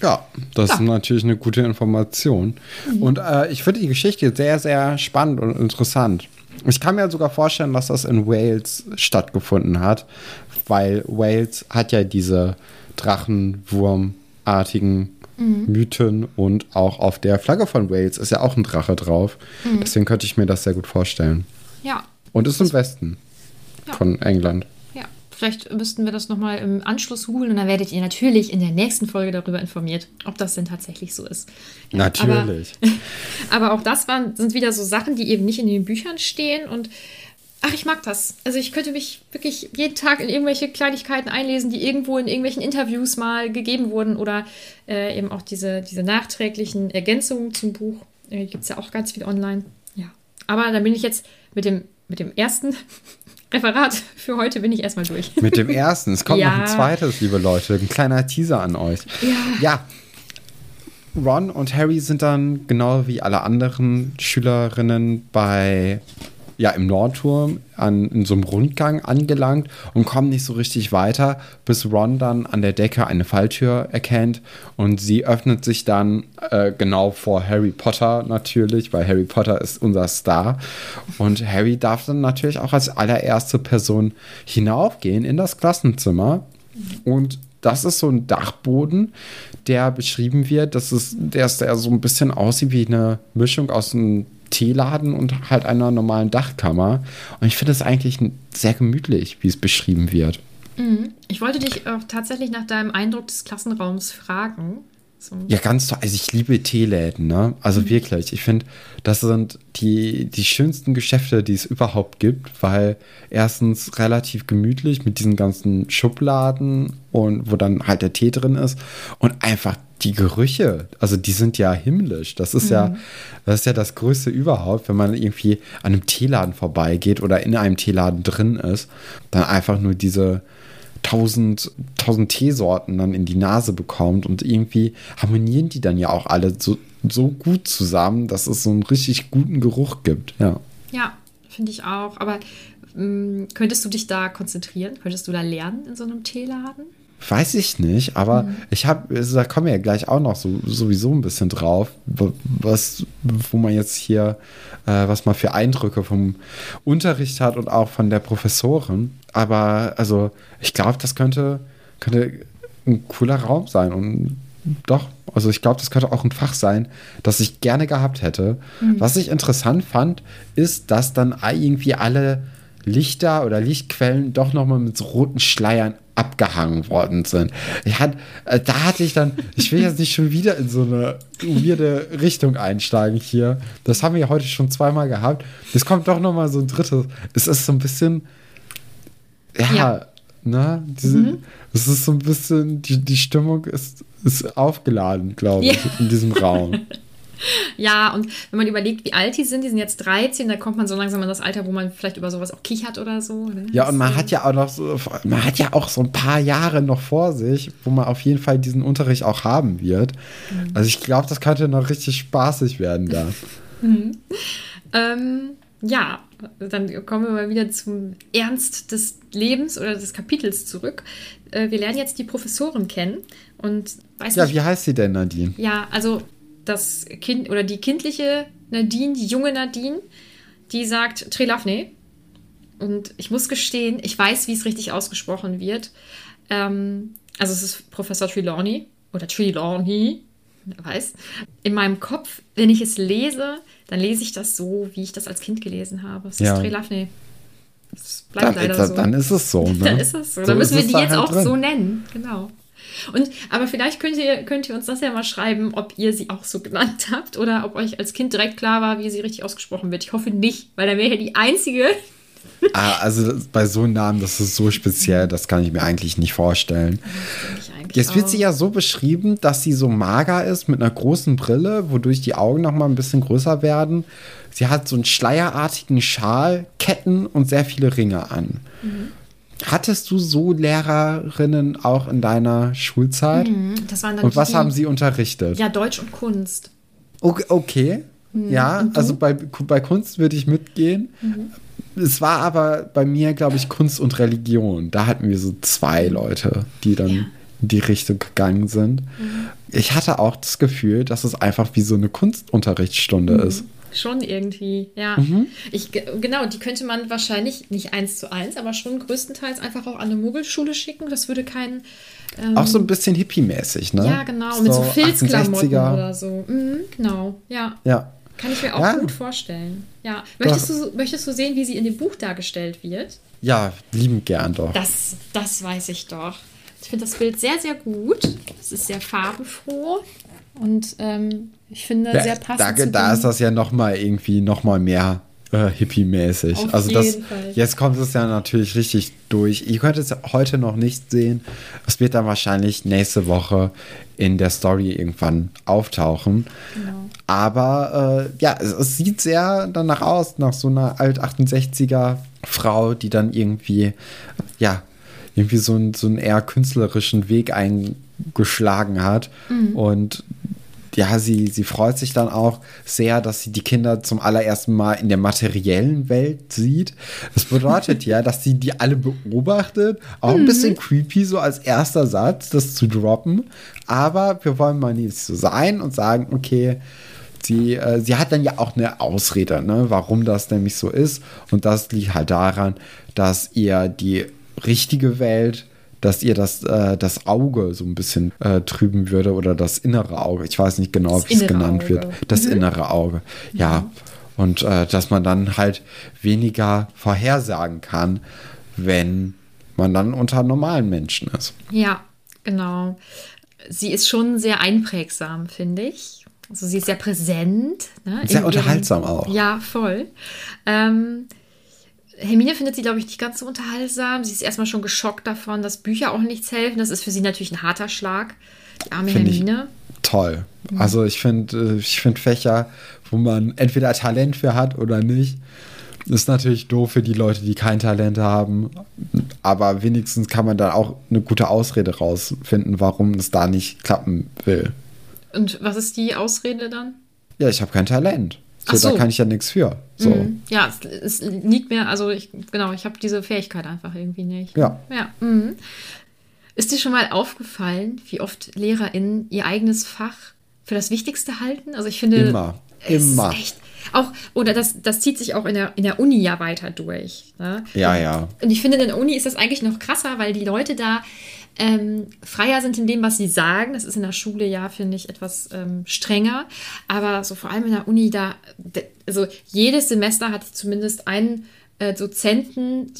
Ja, das ja. ist natürlich eine gute Information. Mhm. Und äh, ich finde die Geschichte sehr, sehr spannend und interessant. Ich kann mir sogar vorstellen, dass das in Wales stattgefunden hat, weil Wales hat ja diese Drachenwurmartigen mhm. Mythen und auch auf der Flagge von Wales ist ja auch ein Drache drauf. Mhm. Deswegen könnte ich mir das sehr gut vorstellen. Ja. Und ist im Westen ja. von England. Ja, vielleicht müssten wir das nochmal im Anschluss googeln und dann werdet ihr natürlich in der nächsten Folge darüber informiert, ob das denn tatsächlich so ist. Ja, natürlich. Aber, aber auch das waren, sind wieder so Sachen, die eben nicht in den Büchern stehen und Ach, ich mag das. Also ich könnte mich wirklich jeden Tag in irgendwelche Kleinigkeiten einlesen, die irgendwo in irgendwelchen Interviews mal gegeben wurden oder äh, eben auch diese, diese nachträglichen Ergänzungen zum Buch. Äh, Gibt es ja auch ganz viel online. Ja. Aber dann bin ich jetzt mit dem, mit dem ersten Referat für heute bin ich erstmal durch. Mit dem ersten. Es kommt ja. noch ein zweites, liebe Leute. Ein kleiner Teaser an euch. Ja. Ja. Ron und Harry sind dann genau wie alle anderen Schülerinnen bei ja im Nordturm an, in so einem Rundgang angelangt und kommen nicht so richtig weiter, bis Ron dann an der Decke eine Falltür erkennt und sie öffnet sich dann äh, genau vor Harry Potter natürlich, weil Harry Potter ist unser Star und Harry darf dann natürlich auch als allererste Person hinaufgehen in das Klassenzimmer und das ist so ein Dachboden, der beschrieben wird. Das ist, der, der so ein bisschen aussieht wie eine Mischung aus einem Teeladen und halt einer normalen Dachkammer. Und ich finde es eigentlich sehr gemütlich, wie es beschrieben wird. Mhm. Ich wollte dich auch tatsächlich nach deinem Eindruck des Klassenraums fragen. So. Ja, ganz toll. Also ich liebe Teeläden, ne? Also mhm. wirklich. Ich finde, das sind die, die schönsten Geschäfte, die es überhaupt gibt, weil erstens relativ gemütlich mit diesen ganzen Schubladen und wo dann halt der Tee drin ist und einfach die Gerüche, also die sind ja himmlisch. Das ist mhm. ja, das ist ja das Größte überhaupt, wenn man irgendwie an einem Teeladen vorbeigeht oder in einem Teeladen drin ist, dann einfach nur diese tausend, tausend Teesorten dann in die Nase bekommt und irgendwie harmonieren die dann ja auch alle so, so gut zusammen, dass es so einen richtig guten Geruch gibt. Ja, ja finde ich auch. Aber mh, mm, könntest du dich da konzentrieren? Könntest du da lernen in so einem Teeladen? weiß ich nicht, aber mhm. ich habe, also da kommen wir ja gleich auch noch so, sowieso ein bisschen drauf, was, wo man jetzt hier, äh, was man für Eindrücke vom Unterricht hat und auch von der Professorin. Aber also, ich glaube, das könnte, könnte ein cooler Raum sein und doch, also ich glaube, das könnte auch ein Fach sein, das ich gerne gehabt hätte. Mhm. Was ich interessant fand, ist, dass dann irgendwie alle Lichter oder Lichtquellen doch nochmal mit so roten Schleiern abgehangen worden sind. Ich hat, äh, da hatte ich dann, ich will jetzt nicht schon wieder in so eine weirde Richtung einsteigen hier. Das haben wir heute schon zweimal gehabt. Es kommt doch nochmal so ein drittes. Es ist so ein bisschen, ja, ja. ne? Diese, mhm. Es ist so ein bisschen, die, die Stimmung ist, ist aufgeladen, glaube ich, ja. in diesem Raum. Ja, und wenn man überlegt, wie alt die sind, die sind jetzt 13, da kommt man so langsam in das Alter, wo man vielleicht über sowas auch kichert oder so. Ne? Ja, und man hat ja auch noch so, man hat ja auch so ein paar Jahre noch vor sich, wo man auf jeden Fall diesen Unterricht auch haben wird. Mhm. Also ich glaube, das könnte noch richtig spaßig werden da. mhm. ähm, ja, dann kommen wir mal wieder zum Ernst des Lebens oder des Kapitels zurück. Äh, wir lernen jetzt die Professorin kennen und weiß Ja, nicht, wie heißt sie denn, Nadine? Ja, also das Kind oder die kindliche Nadine, die junge Nadine, die sagt Trelafne. Und ich muss gestehen, ich weiß, wie es richtig ausgesprochen wird. Ähm, also es ist Professor Trelawney oder Trelawney, weiß. In meinem Kopf, wenn ich es lese, dann lese ich das so, wie ich das als Kind gelesen habe. Es ja. ist Trelafne. Es bleibt dann, leider so. Dann ist es so. Ne? dann ist es so. so dann müssen wir die jetzt halt auch drin. so nennen. Genau. Und, aber vielleicht könnt ihr, könnt ihr uns das ja mal schreiben, ob ihr sie auch so genannt habt oder ob euch als Kind direkt klar war, wie sie richtig ausgesprochen wird. Ich hoffe nicht, weil dann wäre ja die einzige. Ah, also bei so einem Namen, das ist so speziell, das kann ich mir eigentlich nicht vorstellen. Jetzt wird sie ja so beschrieben, dass sie so mager ist mit einer großen Brille, wodurch die Augen noch mal ein bisschen größer werden. Sie hat so einen schleierartigen Schal, Ketten und sehr viele Ringe an. Mhm. Hattest du so Lehrerinnen auch in deiner Schulzeit? Mhm, das waren dann und was die, haben sie unterrichtet? Ja, Deutsch und Kunst. Okay. okay. Mhm. Ja, also bei, bei Kunst würde ich mitgehen. Mhm. Es war aber bei mir, glaube ich, Kunst und Religion. Da hatten wir so zwei Leute, die dann ja. in die Richtung gegangen sind. Mhm. Ich hatte auch das Gefühl, dass es einfach wie so eine Kunstunterrichtsstunde mhm. ist. Schon irgendwie, ja. Mhm. Ich, genau, die könnte man wahrscheinlich nicht eins zu eins, aber schon größtenteils einfach auch an eine Mogelschule schicken. Das würde kein. Ähm, auch so ein bisschen hippie-mäßig, ne? Ja, genau, so mit so Filzklamotten oder so. Mhm, genau, ja. Ja. Kann ich mir auch ja. gut vorstellen. Ja. Möchtest du, möchtest du sehen, wie sie in dem Buch dargestellt wird? Ja, lieben gern doch. Das, das weiß ich doch. Ich finde das Bild sehr, sehr gut. Es ist sehr farbenfroh und ähm, ich finde ja, sehr passend. Da, da ist das ja noch mal irgendwie noch mal mehr äh, hippie-mäßig. Also das, Fall. jetzt kommt es ja natürlich richtig durch. Ihr könnt es heute noch nicht sehen. Es wird dann wahrscheinlich nächste Woche in der Story irgendwann auftauchen. Genau. Aber äh, ja, es, es, sieht sehr danach aus, nach so einer Alt-68er Frau, die dann irgendwie, ja, irgendwie so, ein, so einen eher künstlerischen Weg eingeschlagen hat. Mhm. Und ja, sie, sie freut sich dann auch sehr, dass sie die Kinder zum allerersten Mal in der materiellen Welt sieht. Das bedeutet ja, dass sie die alle beobachtet. Auch ein mhm. bisschen creepy, so als erster Satz, das zu droppen. Aber wir wollen mal nicht so sein und sagen, okay, sie, äh, sie hat dann ja auch eine Ausrede, ne, warum das nämlich so ist. Und das liegt halt daran, dass ihr die richtige Welt dass ihr das, äh, das Auge so ein bisschen äh, trüben würde oder das innere Auge. Ich weiß nicht genau, wie es genannt Auge. wird. Das mhm. innere Auge. Ja. Mhm. Und äh, dass man dann halt weniger vorhersagen kann, wenn man dann unter normalen Menschen ist. Ja, genau. Sie ist schon sehr einprägsam, finde ich. Also sie ist sehr präsent. Ne, sehr unterhaltsam ihrem, auch. Ja, voll. Ähm, Hermine findet sie, glaube ich, nicht ganz so unterhaltsam. Sie ist erstmal schon geschockt davon, dass Bücher auch nichts helfen. Das ist für sie natürlich ein harter Schlag. Die arme find Hermine. toll. Mhm. Also ich finde äh, ich find Fächer, wo man entweder Talent für hat oder nicht. Ist natürlich doof für die Leute, die kein Talent haben. Aber wenigstens kann man da auch eine gute Ausrede rausfinden, warum es da nicht klappen will. Und was ist die Ausrede dann? Ja, ich habe kein Talent. So, so, da kann ich ja nichts für. So. Mhm. Ja, es, es, liegt mir, also ich, genau, ich habe diese Fähigkeit einfach irgendwie nicht. Ja. Ja. Mhm. Ist dir schon mal aufgefallen, wie oft LehrerInnen ihr eigenes Fach für das Wichtigste halten? Also ich finde. Immer. Immer. Echt, auch, oder das, das zieht sich auch in der, in der Uni ja weiter durch. Ne? Ja, ja. Und ich finde, in der Uni ist das eigentlich noch krasser, weil die Leute da ähm, freier sind in dem, was sie sagen. Das ist in der Schule ja, finde ich, etwas ähm, strenger. Aber so vor allem in der Uni, da, also jedes Semester hat zumindest einen äh, Dozenten,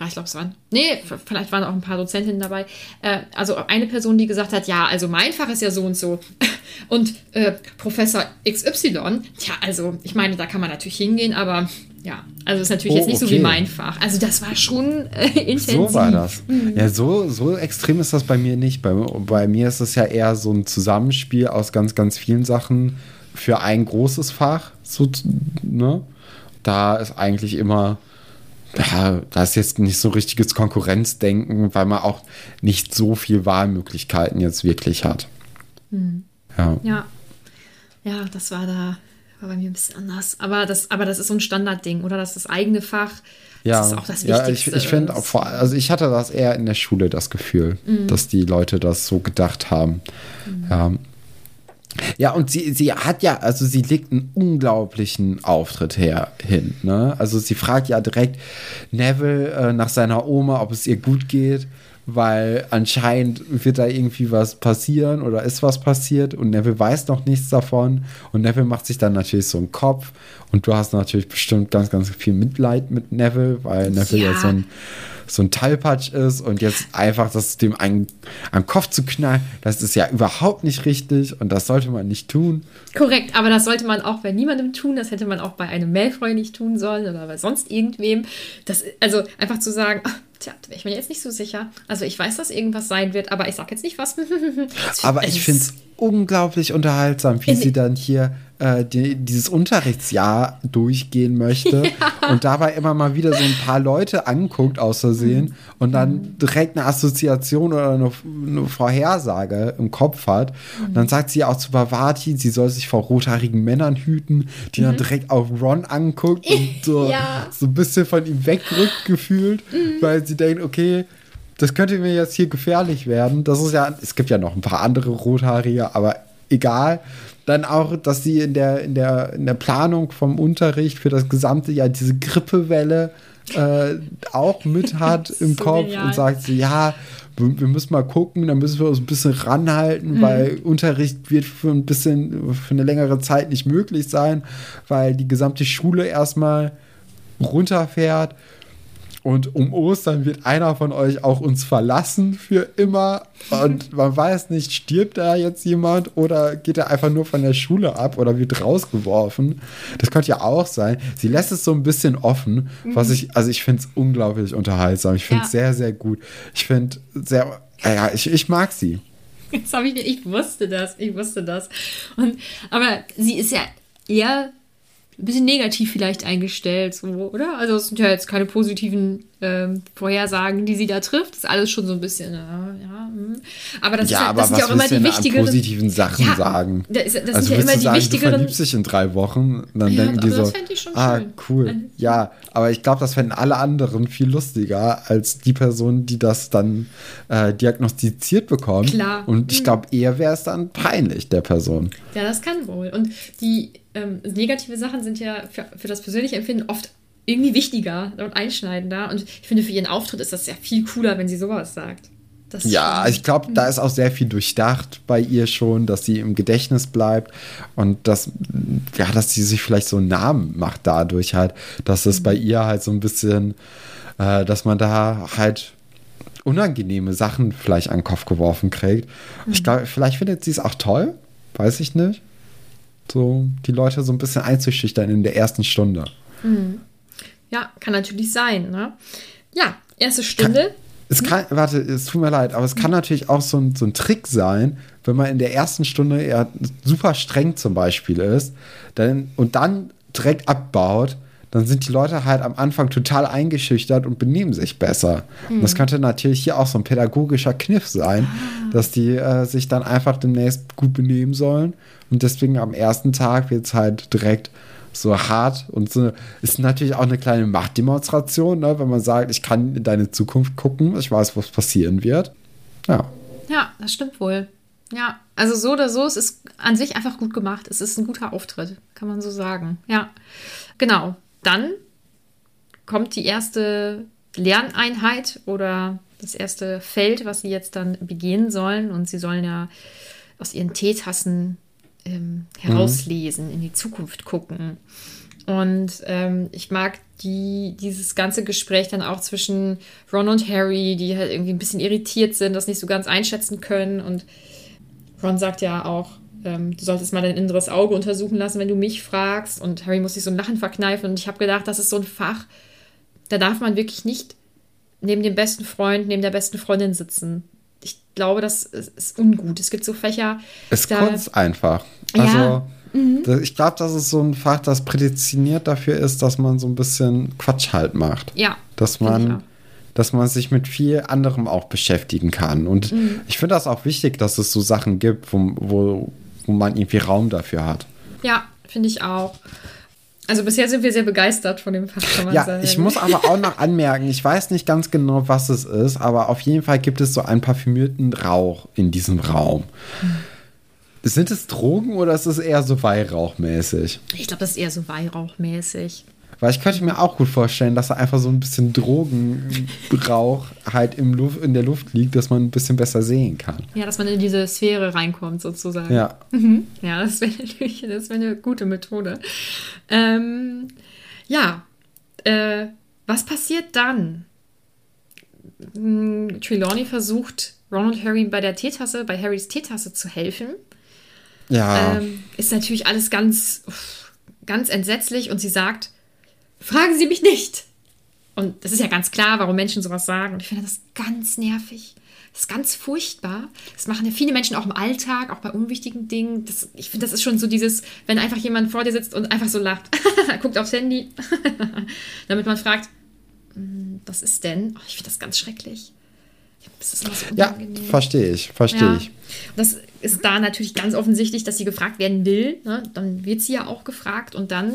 Ah, ich glaube, es waren. Nee, vielleicht waren auch ein paar Dozentinnen dabei. Äh, also eine Person, die gesagt hat, ja, also mein Fach ist ja so und so. Und äh, Professor XY, tja, also ich meine, da kann man natürlich hingehen, aber ja, also ist natürlich oh, jetzt nicht okay. so wie mein Fach. Also das war schon äh, intensiv. So war das. Mhm. Ja, so, so extrem ist das bei mir nicht. Bei, bei mir ist es ja eher so ein Zusammenspiel aus ganz, ganz vielen Sachen für ein großes Fach. So, ne? Da ist eigentlich immer ja, da ist jetzt nicht so richtiges Konkurrenzdenken, weil man auch nicht so viel Wahlmöglichkeiten jetzt wirklich hat. Hm. Ja. ja. Ja, das war da war bei mir ein bisschen anders. Aber das, aber das ist so ein Standardding, oder? Das ist das eigene Fach. Ja, das ist auch das Wichtigste. Ja, ich, ich finde, also ich hatte das eher in der Schule, das Gefühl, mhm. dass die Leute das so gedacht haben. Mhm. Ja. Ja, und sie, sie hat ja, also sie legt einen unglaublichen Auftritt her hin. Ne? Also sie fragt ja direkt Neville äh, nach seiner Oma, ob es ihr gut geht, weil anscheinend wird da irgendwie was passieren oder ist was passiert und Neville weiß noch nichts davon. Und Neville macht sich dann natürlich so einen Kopf und du hast natürlich bestimmt ganz, ganz viel Mitleid mit Neville, weil Neville ja, ja so ein so ein Talpatsch ist und jetzt einfach das dem einen am Kopf zu knallen, das ist ja überhaupt nicht richtig und das sollte man nicht tun. Korrekt, aber das sollte man auch bei niemandem tun, das hätte man auch bei einem Malfoy nicht tun sollen oder bei sonst irgendwem. Das, also einfach zu sagen, ach, tja, da wäre ich mir jetzt nicht so sicher. Also ich weiß, dass irgendwas sein wird, aber ich sag jetzt nicht was. aber ich finde es unglaublich unterhaltsam, wie sie dann hier äh, die, dieses Unterrichtsjahr durchgehen möchte ja. und dabei immer mal wieder so ein paar Leute anguckt aus Versehen mhm. und dann mhm. direkt eine Assoziation oder eine, eine Vorhersage im Kopf hat. Mhm. Und dann mhm. sagt sie auch zu Bavati, sie soll sich vor rothaarigen Männern hüten, die mhm. dann direkt auf Ron anguckt und so, ja. so ein bisschen von ihm wegrückt gefühlt, mhm. weil sie denkt, okay, das könnte mir jetzt hier gefährlich werden. Das ist ja, es gibt ja noch ein paar andere Rothaarige, aber egal. Dann auch, dass sie in der, in der, in der Planung vom Unterricht für das gesamte Jahr diese Grippewelle äh, auch mit hat im so Kopf genial. und sagt so, ja, wir müssen mal gucken, dann müssen wir uns ein bisschen ranhalten, mhm. weil Unterricht wird für ein bisschen, für eine längere Zeit nicht möglich sein, weil die gesamte Schule erstmal runterfährt. Und um Ostern wird einer von euch auch uns verlassen für immer. Und man weiß nicht, stirbt da jetzt jemand oder geht er einfach nur von der Schule ab oder wird rausgeworfen. Das könnte ja auch sein. Sie lässt es so ein bisschen offen, was ich, also ich finde es unglaublich unterhaltsam. Ich finde es ja. sehr, sehr gut. Ich finde sehr, ja, ich, ich mag sie. Jetzt habe ich, ich wusste das, ich wusste das. Und, aber sie ist ja eher ein bisschen negativ vielleicht eingestellt, so, oder? Also es sind ja jetzt keine positiven ähm, Vorhersagen, die sie da trifft. Das ist alles schon so ein bisschen, äh, ja. Hm. Aber das, ja, ist, aber das sind ja auch immer die wichtigeren positiven Sachen ja, sagen. Das, das also sind ja immer die sagen, wichtigeren. Du verliebst dich in drei Wochen, dann ja, denken die so, ah, schön. cool. Ja, aber ich glaube, das fänden alle anderen viel lustiger als die Person, die das dann äh, diagnostiziert bekommt. Klar. Und ich hm. glaube, eher wäre es dann peinlich der Person. Ja, das kann wohl. Und die ähm, negative Sachen sind ja für, für das persönliche Empfinden oft irgendwie wichtiger und einschneidender. Und ich finde, für ihren Auftritt ist das ja viel cooler, wenn sie sowas sagt. ja, ich glaube, da ist auch sehr viel durchdacht bei ihr schon, dass sie im Gedächtnis bleibt und dass, ja, dass sie sich vielleicht so einen Namen macht dadurch halt, dass es mhm. bei ihr halt so ein bisschen, äh, dass man da halt unangenehme Sachen vielleicht an den Kopf geworfen kriegt. Mhm. Ich glaube, vielleicht findet sie es auch toll, weiß ich nicht so die Leute so ein bisschen einzuschüchtern in der ersten Stunde. Mhm. Ja, kann natürlich sein. Ne? Ja, erste Stunde. Kann, es kann, warte, es tut mir leid, aber es kann natürlich auch so ein, so ein Trick sein, wenn man in der ersten Stunde eher super streng zum Beispiel ist dann, und dann direkt abbaut, dann sind die Leute halt am Anfang total eingeschüchtert und benehmen sich besser. Und das hm. könnte natürlich hier auch so ein pädagogischer Kniff sein. Dass die äh, sich dann einfach demnächst gut benehmen sollen und deswegen am ersten Tag wird es halt direkt so hart und so ist natürlich auch eine kleine Machtdemonstration, ne, wenn man sagt, ich kann in deine Zukunft gucken, ich weiß, was passieren wird. Ja. Ja, das stimmt wohl. Ja, also so oder so, es ist an sich einfach gut gemacht. Es ist ein guter Auftritt, kann man so sagen. Ja, genau. Dann kommt die erste Lerneinheit oder das erste Feld, was sie jetzt dann begehen sollen. Und sie sollen ja aus ihren Teetassen ähm, herauslesen, mhm. in die Zukunft gucken. Und ähm, ich mag die, dieses ganze Gespräch dann auch zwischen Ron und Harry, die halt irgendwie ein bisschen irritiert sind, das nicht so ganz einschätzen können. Und Ron sagt ja auch, ähm, du solltest mal dein inneres Auge untersuchen lassen, wenn du mich fragst. Und Harry muss sich so ein Lachen verkneifen. Und ich habe gedacht, das ist so ein Fach, da darf man wirklich nicht neben dem besten Freund, neben der besten Freundin sitzen. Ich glaube, das ist ungut. Es gibt so Fächer. Es Kunst einfach. Also, ja. Mhm. ich glaube, das ist so ein Fach, das prädestiniert dafür ist, dass man so ein bisschen Quatsch halt macht. Ja. Dass man, dass man sich mit viel anderem auch beschäftigen kann. Und mhm. ich finde das auch wichtig, dass es so Sachen gibt, wo, wo, wo man irgendwie Raum dafür hat. Ja, finde ich auch. Also bisher sind wir sehr begeistert von dem Fach, kann man ja, sagen. Ich muss aber auch noch anmerken, ich weiß nicht ganz genau, was es ist, aber auf jeden Fall gibt es so einen parfümierten Rauch in diesem Raum. Hm. Sind es Drogen oder ist es eher so Weihrauchmäßig? Ich glaube, das ist eher so Weihrauchmäßig. Weil ich könnte mir auch gut vorstellen, dass da einfach so ein bisschen Drogenrauch halt im Luft, in der Luft liegt, dass man ein bisschen besser sehen kann. Ja, dass man in diese Sphäre reinkommt, sozusagen. Ja. Mhm. Ja, das wäre natürlich das wär eine gute Methode. Ähm, ja, äh, was passiert dann? Hm, Trelawney versucht, Ron und Harry bei der Teetasse, bei Harrys Teetasse zu helfen. Ja. Ähm, ist natürlich alles ganz, ganz entsetzlich und sie sagt, fragen Sie mich nicht. Und das ist ja ganz klar, warum Menschen sowas sagen. Und ich finde das ganz nervig. Das ist ganz furchtbar. Das machen ja viele Menschen auch im Alltag, auch bei unwichtigen Dingen. Das, ich finde, das ist schon so dieses, wenn einfach jemand vor dir sitzt und einfach so lacht, guckt aufs Handy, damit man fragt, hm, was ist denn? Oh, ich finde das ganz schrecklich. Das ist so ja, verstehe ich, verstehe ja. ich. Das ist da natürlich ganz offensichtlich, dass sie gefragt werden will. Ne? Dann wird sie ja auch gefragt und dann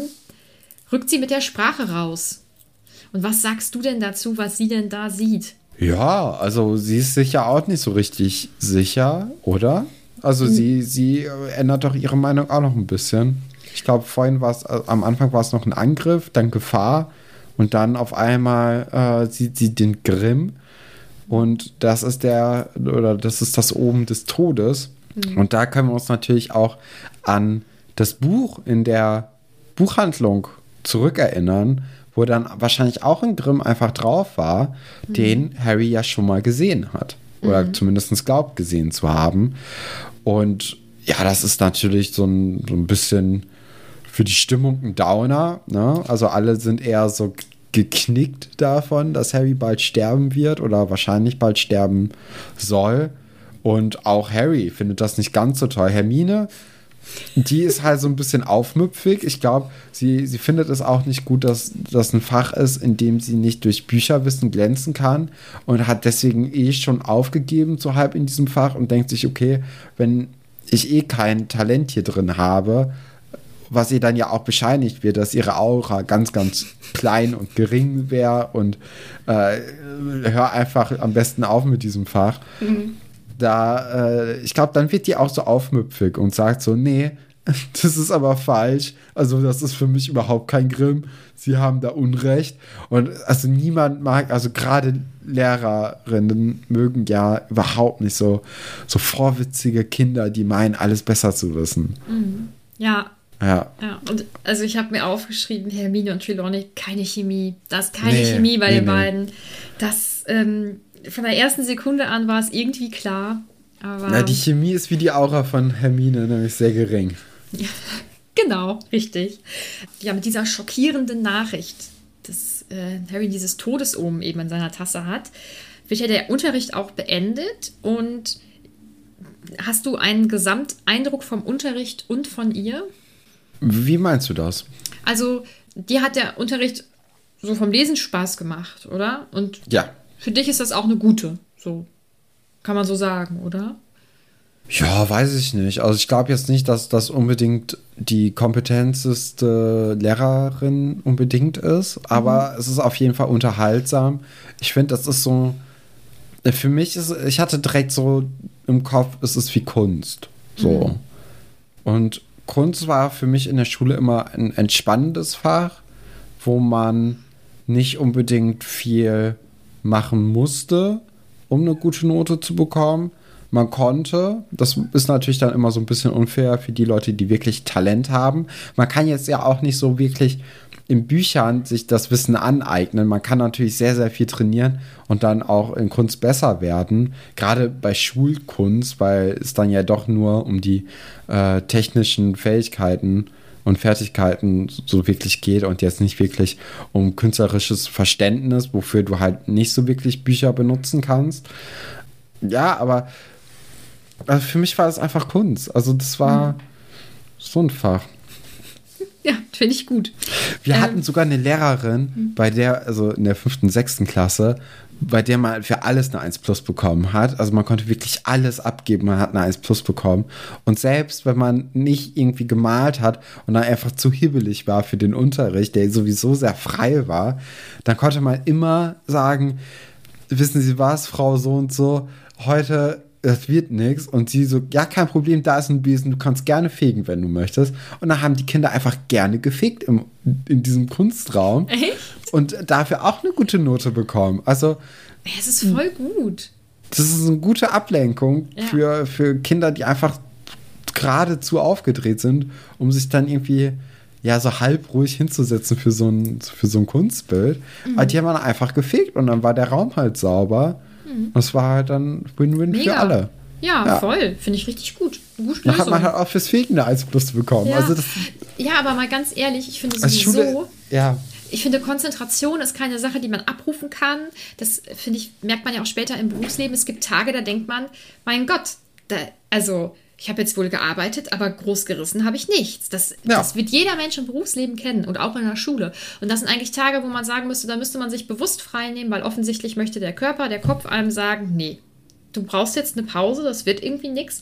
rückt sie mit der Sprache raus. Und was sagst du denn dazu, was sie denn da sieht? Ja, also sie ist sich ja auch nicht so richtig sicher, oder? Also mhm. sie, sie ändert doch ihre Meinung auch noch ein bisschen. Ich glaube, vorhin war es, äh, am Anfang war es noch ein Angriff, dann Gefahr und dann auf einmal äh, sieht sie den Grimm und das ist der, oder das ist das Oben des Todes. Mhm. Und da können wir uns natürlich auch an das Buch in der Buchhandlung zurückerinnern, wo dann wahrscheinlich auch ein Grimm einfach drauf war, mhm. den Harry ja schon mal gesehen hat. Oder mhm. zumindest glaubt gesehen zu haben. Und ja, das ist natürlich so ein, so ein bisschen für die Stimmung ein Downer. Ne? Also alle sind eher so geknickt davon, dass Harry bald sterben wird oder wahrscheinlich bald sterben soll. Und auch Harry findet das nicht ganz so toll. Hermine die ist halt so ein bisschen aufmüpfig. Ich glaube, sie, sie findet es auch nicht gut, dass das ein Fach ist, in dem sie nicht durch Bücherwissen glänzen kann und hat deswegen eh schon aufgegeben, so halb in diesem Fach und denkt sich, okay, wenn ich eh kein Talent hier drin habe, was ihr dann ja auch bescheinigt wird, dass ihre Aura ganz, ganz klein und gering wäre und äh, hör einfach am besten auf mit diesem Fach. Mhm da, äh, ich glaube, dann wird die auch so aufmüpfig und sagt so, nee, das ist aber falsch. Also, das ist für mich überhaupt kein Grimm. Sie haben da Unrecht. Und also niemand mag, also gerade Lehrerinnen mögen ja überhaupt nicht so, so vorwitzige Kinder, die meinen, alles besser zu wissen. Mhm. Ja. Ja. ja. Und also ich habe mir aufgeschrieben, Hermine und Trelawney, keine Chemie. Das ist keine nee, Chemie bei nee, den nee. beiden. Das, ähm, von der ersten Sekunde an war es irgendwie klar. Aber ja, die Chemie ist wie die Aura von Hermine, nämlich sehr gering. Genau, richtig. Ja, mit dieser schockierenden Nachricht, dass äh, Harry dieses Todesomen eben in seiner Tasse hat, wird ja der Unterricht auch beendet. Und hast du einen Gesamteindruck vom Unterricht und von ihr? Wie meinst du das? Also, dir hat der Unterricht so vom Lesen Spaß gemacht, oder? Und ja. Für dich ist das auch eine gute, so kann man so sagen, oder? Ja, weiß ich nicht. Also ich glaube jetzt nicht, dass das unbedingt die kompetenteste Lehrerin unbedingt ist, aber mhm. es ist auf jeden Fall unterhaltsam. Ich finde, das ist so Für mich ist, ich hatte direkt so im Kopf, es ist wie Kunst. So. Mhm. Und Kunst war für mich in der Schule immer ein entspannendes Fach, wo man nicht unbedingt viel machen musste, um eine gute Note zu bekommen. Man konnte, das ist natürlich dann immer so ein bisschen unfair für die Leute, die wirklich Talent haben. Man kann jetzt ja auch nicht so wirklich in Büchern sich das Wissen aneignen. Man kann natürlich sehr, sehr viel trainieren und dann auch in Kunst besser werden. Gerade bei Schulkunst, weil es dann ja doch nur um die äh, technischen Fähigkeiten und Fertigkeiten so wirklich geht und jetzt nicht wirklich um künstlerisches Verständnis, wofür du halt nicht so wirklich Bücher benutzen kannst. Ja, aber also für mich war es einfach Kunst. Also das war mhm. so ein Fach. Ja, finde ich gut. Wir ähm, hatten sogar eine Lehrerin, hm. bei der, also in der fünften, sechsten Klasse, bei der man für alles eine 1 Plus bekommen hat. Also man konnte wirklich alles abgeben, man hat eine 1 Plus bekommen. Und selbst wenn man nicht irgendwie gemalt hat und dann einfach zu hibbelig war für den Unterricht, der sowieso sehr frei war, dann konnte man immer sagen, wissen Sie was, Frau so und so, heute das wird nichts. Und sie so, ja, kein Problem, da ist ein Besen, du kannst gerne fegen, wenn du möchtest. Und dann haben die Kinder einfach gerne gefegt im, in diesem Kunstraum. Echt? Und dafür auch eine gute Note bekommen. Also. Es ist voll gut. Das ist eine gute Ablenkung ja. für, für Kinder, die einfach geradezu aufgedreht sind, um sich dann irgendwie ja so halb ruhig hinzusetzen für so ein, für so ein Kunstbild. Mhm. Aber die haben dann einfach gefegt und dann war der Raum halt sauber. Mhm. Das war halt dann Win-Win für alle. Ja, ja. voll. Finde ich richtig gut. Gute Dann hat man halt auch fürs Fegen eine 1 Plus bekommen. Ja. Also das, ja, aber mal ganz ehrlich, ich finde sowieso. Schule, ja. Ich finde, Konzentration ist keine Sache, die man abrufen kann. Das finde ich, merkt man ja auch später im Berufsleben. Es gibt Tage, da denkt man, mein Gott, da, also ich habe jetzt wohl gearbeitet, aber groß gerissen habe ich nichts. Das, ja. das wird jeder Mensch im Berufsleben kennen und auch in der Schule. Und das sind eigentlich Tage, wo man sagen müsste, da müsste man sich bewusst frei nehmen, weil offensichtlich möchte der Körper, der Kopf einem sagen, nee, du brauchst jetzt eine Pause, das wird irgendwie nichts.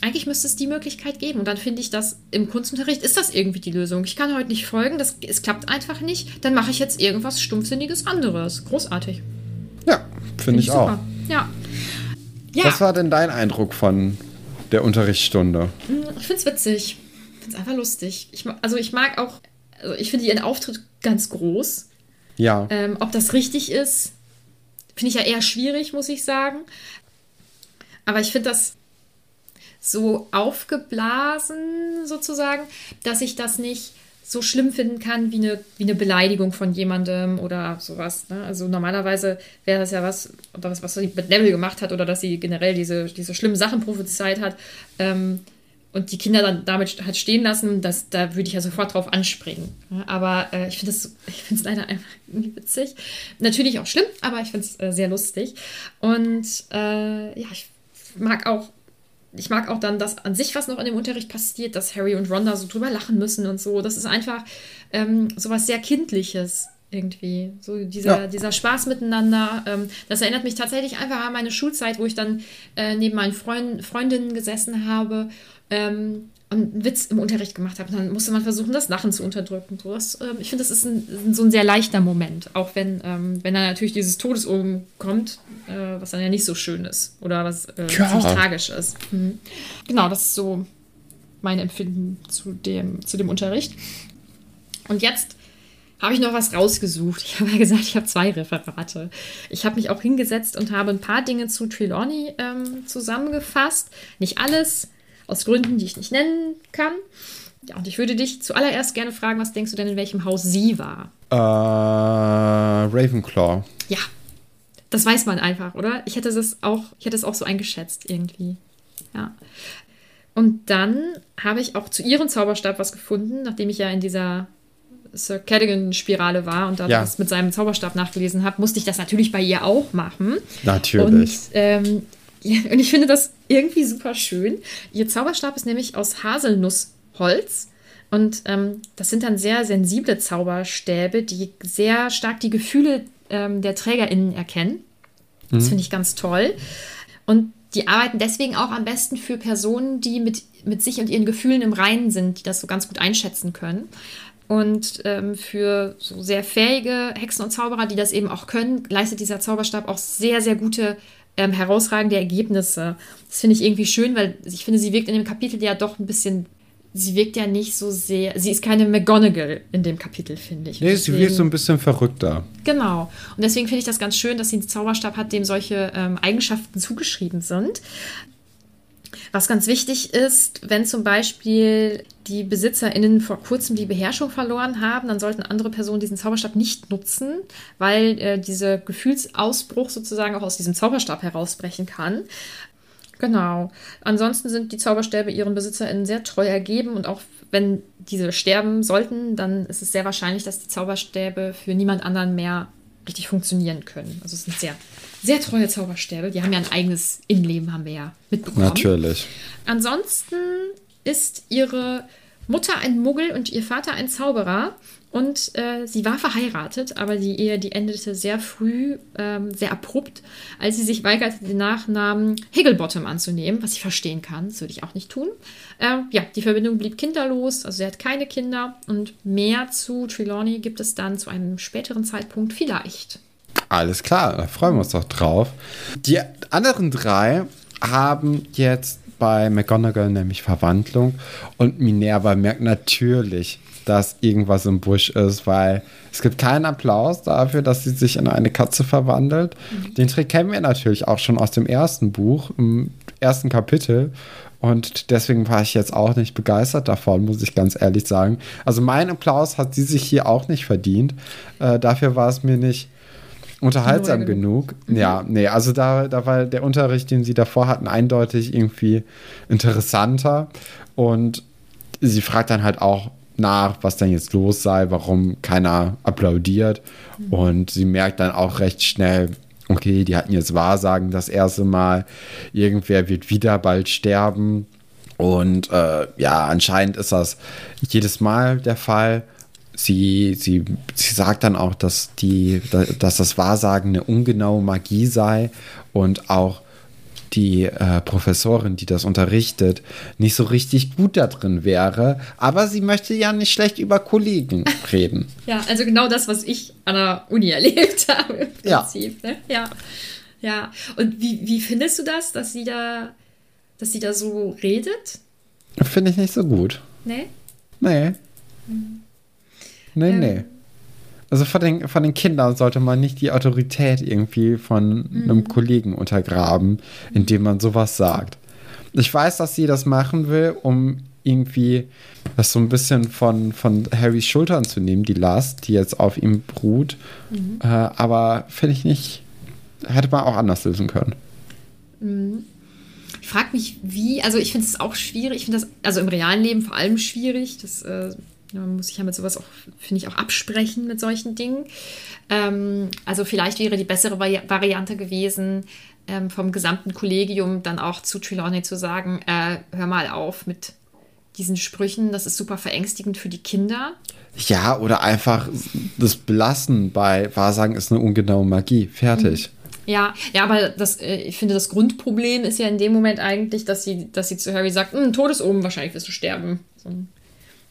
Eigentlich müsste es die Möglichkeit geben. Und dann finde ich, dass im Kunstunterricht ist das irgendwie die Lösung. Ich kann heute nicht folgen, das, es klappt einfach nicht. Dann mache ich jetzt irgendwas Stumpfsinniges anderes. Großartig. Ja, finde find ich, ich auch. Ja. ja. Was war denn dein Eindruck von der Unterrichtsstunde? Hm, ich finde es witzig. Ich finde es einfach lustig. Ich, also ich mag auch, also ich finde ihren Auftritt ganz groß. Ja. Ähm, ob das richtig ist, finde ich ja eher schwierig, muss ich sagen. Aber ich finde das so aufgeblasen sozusagen, dass ich das nicht so schlimm finden kann wie eine, wie eine Beleidigung von jemandem oder sowas. Ne? Also normalerweise wäre das ja was, oder was, was sie mit Neville gemacht hat oder dass sie generell diese, diese schlimmen Sachen prophezeit hat ähm, und die Kinder dann damit halt stehen lassen, das, da würde ich ja sofort drauf anspringen. Ne? Aber äh, ich finde es leider einfach witzig. Natürlich auch schlimm, aber ich finde es äh, sehr lustig. Und äh, ja, ich mag auch ich mag auch dann, dass an sich was noch in dem Unterricht passiert, dass Harry und Ron da so drüber lachen müssen und so. Das ist einfach ähm, so was sehr Kindliches irgendwie. So dieser, ja. dieser Spaß miteinander. Ähm, das erinnert mich tatsächlich einfach an meine Schulzeit, wo ich dann äh, neben meinen Freund, Freundinnen gesessen habe ähm, einen Witz im Unterricht gemacht habe. Dann musste man versuchen, das Lachen zu unterdrücken. Das, äh, ich finde, das ist ein, so ein sehr leichter Moment. Auch wenn, ähm, wenn dann natürlich dieses Todesogen kommt, äh, was dann ja nicht so schön ist. Oder was äh, ja. ziemlich tragisch ist. Mhm. Genau, das ist so mein Empfinden zu dem, zu dem Unterricht. Und jetzt habe ich noch was rausgesucht. Ich habe ja gesagt, ich habe zwei Referate. Ich habe mich auch hingesetzt und habe ein paar Dinge zu Trelawney ähm, zusammengefasst. Nicht alles, aus Gründen, die ich nicht nennen kann. Ja, und ich würde dich zuallererst gerne fragen, was denkst du denn, in welchem Haus sie war? Äh, Ravenclaw. Ja, das weiß man einfach, oder? Ich hätte es auch, ich hätte es auch so eingeschätzt irgendwie. Ja. Und dann habe ich auch zu ihrem Zauberstab was gefunden, nachdem ich ja in dieser Sir Cadogan-Spirale war und da ja. das mit seinem Zauberstab nachgelesen habe, musste ich das natürlich bei ihr auch machen. Natürlich. Und ähm, und ich finde das irgendwie super schön. Ihr Zauberstab ist nämlich aus Haselnussholz. Und ähm, das sind dann sehr sensible Zauberstäbe, die sehr stark die Gefühle ähm, der TrägerInnen erkennen. Das mhm. finde ich ganz toll. Und die arbeiten deswegen auch am besten für Personen, die mit, mit sich und ihren Gefühlen im Reinen sind, die das so ganz gut einschätzen können. Und ähm, für so sehr fähige Hexen und Zauberer, die das eben auch können, leistet dieser Zauberstab auch sehr, sehr gute ähm, herausragende Ergebnisse. Das finde ich irgendwie schön, weil ich finde, sie wirkt in dem Kapitel ja doch ein bisschen sie wirkt ja nicht so sehr. Sie ist keine McGonagall in dem Kapitel, finde ich. Nee, deswegen, sie wirkt so ein bisschen verrückter. Genau. Und deswegen finde ich das ganz schön, dass sie einen Zauberstab hat, dem solche ähm, Eigenschaften zugeschrieben sind. Was ganz wichtig ist, wenn zum Beispiel die BesitzerInnen vor kurzem die Beherrschung verloren haben, dann sollten andere Personen diesen Zauberstab nicht nutzen, weil äh, dieser Gefühlsausbruch sozusagen auch aus diesem Zauberstab herausbrechen kann. Genau. Ansonsten sind die Zauberstäbe ihren BesitzerInnen sehr treu ergeben und auch wenn diese sterben sollten, dann ist es sehr wahrscheinlich, dass die Zauberstäbe für niemand anderen mehr richtig funktionieren können. Also es sind sehr, sehr treue Zauberstäbe. Die haben ja ein eigenes Innenleben, haben wir ja mitbekommen. Natürlich. Ansonsten ist ihre Mutter ein Muggel und ihr Vater ein Zauberer. Und äh, sie war verheiratet, aber die Ehe, die endete sehr früh, ähm, sehr abrupt, als sie sich weigerte, den Nachnamen Higglebottom anzunehmen, was ich verstehen kann. Das würde ich auch nicht tun. Äh, ja, die Verbindung blieb kinderlos, also sie hat keine Kinder. Und mehr zu Trelawney gibt es dann zu einem späteren Zeitpunkt vielleicht. Alles klar, da freuen wir uns doch drauf. Die anderen drei haben jetzt bei McGonagall nämlich Verwandlung und Minerva merkt natürlich, dass irgendwas im Busch ist, weil es gibt keinen Applaus dafür, dass sie sich in eine Katze verwandelt. Mhm. Den Trick kennen wir natürlich auch schon aus dem ersten Buch, im ersten Kapitel. Und deswegen war ich jetzt auch nicht begeistert davon, muss ich ganz ehrlich sagen. Also mein Applaus hat sie sich hier auch nicht verdient. Äh, dafür war es mir nicht unterhaltsam genug. Mhm. Ja, nee, also da, da war der Unterricht, den sie davor hatten, eindeutig irgendwie interessanter. Und sie fragt dann halt auch, nach, was denn jetzt los sei, warum keiner applaudiert. Mhm. Und sie merkt dann auch recht schnell, okay, die hatten jetzt Wahrsagen das erste Mal, irgendwer wird wieder bald sterben. Und äh, ja, anscheinend ist das jedes Mal der Fall. Sie, sie, sie sagt dann auch, dass, die, dass das Wahrsagen eine ungenaue Magie sei und auch die äh, Professorin, die das unterrichtet, nicht so richtig gut da drin wäre. Aber sie möchte ja nicht schlecht über Kollegen reden. ja, also genau das, was ich an der Uni erlebt habe im Prinzip. Ja. Ne? ja. Ja. Und wie, wie findest du das, dass sie da, dass sie da so redet? Finde ich nicht so gut. Nee? Nee. Mhm. Nee, ähm, nee. Also von den, von den Kindern sollte man nicht die Autorität irgendwie von mhm. einem Kollegen untergraben, indem man sowas sagt. Ich weiß, dass sie das machen will, um irgendwie das so ein bisschen von, von Harrys Schultern zu nehmen, die Last, die jetzt auf ihm ruht. Mhm. Äh, aber finde ich nicht, hätte man auch anders lösen können. Mhm. Ich frage mich, wie, also ich finde es auch schwierig, ich finde das, also im realen Leben vor allem schwierig, das äh, man muss sich ja mit sowas auch, finde ich, auch absprechen mit solchen Dingen. Ähm, also vielleicht wäre die bessere Vari Variante gewesen, ähm, vom gesamten Kollegium dann auch zu Trelawney zu sagen, äh, hör mal auf mit diesen Sprüchen, das ist super verängstigend für die Kinder. Ja, oder einfach das Belassen bei Wahrsagen ist eine ungenaue Magie. Fertig. Mhm. Ja, ja, aber das, äh, ich finde, das Grundproblem ist ja in dem Moment eigentlich, dass sie, dass sie zu Harry sagt, hm, Todesoben, wahrscheinlich wirst du sterben. So.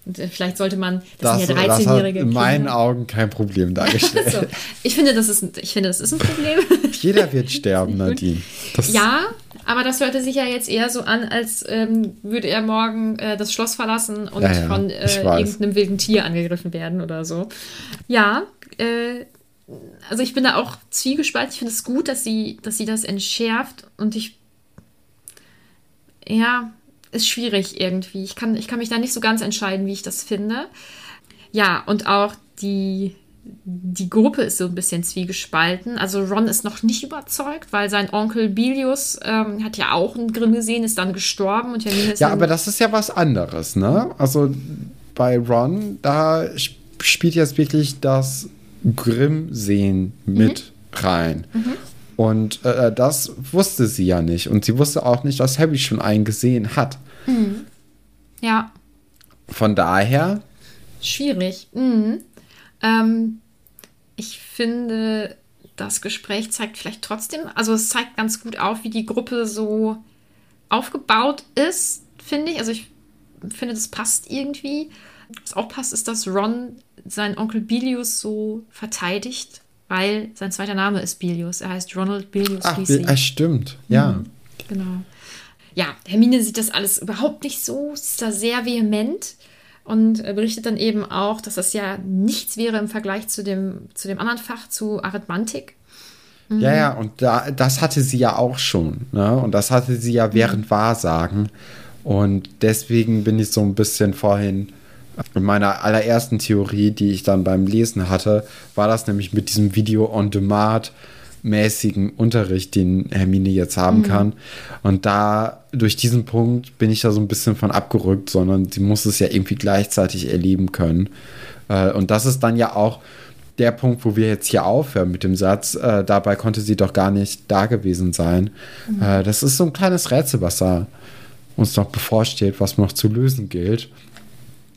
Und vielleicht sollte man, das, das sind ja 13-jährige In meinen Augen kein Problem dargestellt. so. ich, finde, das ist ein, ich finde, das ist ein Problem. Jeder wird sterben, Nadine. Das ja, aber das hörte sich ja jetzt eher so an, als ähm, würde er morgen äh, das Schloss verlassen und ja, ja, von äh, irgendeinem wilden Tier angegriffen werden oder so. Ja, äh, also ich bin da auch zwiegespalten. Ich finde es gut, dass sie, dass sie das entschärft und ich ja, ist schwierig irgendwie. Ich kann, ich kann mich da nicht so ganz entscheiden, wie ich das finde. Ja, und auch die, die Gruppe ist so ein bisschen zwiegespalten. Also Ron ist noch nicht überzeugt, weil sein Onkel Bilius ähm, hat ja auch einen Grimm gesehen, ist dann gestorben und Hermine ist Ja, aber das ist ja was anderes, ne? Also bei Ron, da spielt jetzt wirklich das Grimm-Sehen mit mhm. rein. Mhm. Und äh, das wusste sie ja nicht. Und sie wusste auch nicht, dass Harry schon einen gesehen hat. Mhm. Ja. Von daher. Schwierig. Mhm. Ähm, ich finde, das Gespräch zeigt vielleicht trotzdem, also es zeigt ganz gut auf, wie die Gruppe so aufgebaut ist, finde ich. Also ich finde, das passt irgendwie. Was auch passt, ist, dass Ron seinen Onkel Bilius so verteidigt weil sein zweiter Name ist Bilius. Er heißt Ronald Bilius Ach, Weasley. äh, stimmt. Ja. Mhm, genau. Ja, Hermine sieht das alles überhaupt nicht so. Sie ist da sehr vehement und äh, berichtet dann eben auch, dass das ja nichts wäre im Vergleich zu dem, zu dem anderen Fach, zu Arithmantik. Ja, ja, und da, das hatte sie ja auch schon. Ne? Und das hatte sie ja während Wahrsagen. Und deswegen bin ich so ein bisschen vorhin in meiner allerersten Theorie, die ich dann beim Lesen hatte, war das nämlich mit diesem Video on Demand mäßigen Unterricht, den Hermine jetzt haben kann. Und da, durch diesen Punkt bin ich da so ein bisschen von abgerückt, sondern sie muss es ja irgendwie gleichzeitig erleben können. Äh, Und das ist dann ja auch der Punkt, wo wir jetzt hier aufhören mit dem Satz, äh, dabei konnte sie doch gar nicht da gewesen sein. Äh, das ist so ein kleines Rätsel, was da uns noch bevorsteht, was noch zu lösen gilt.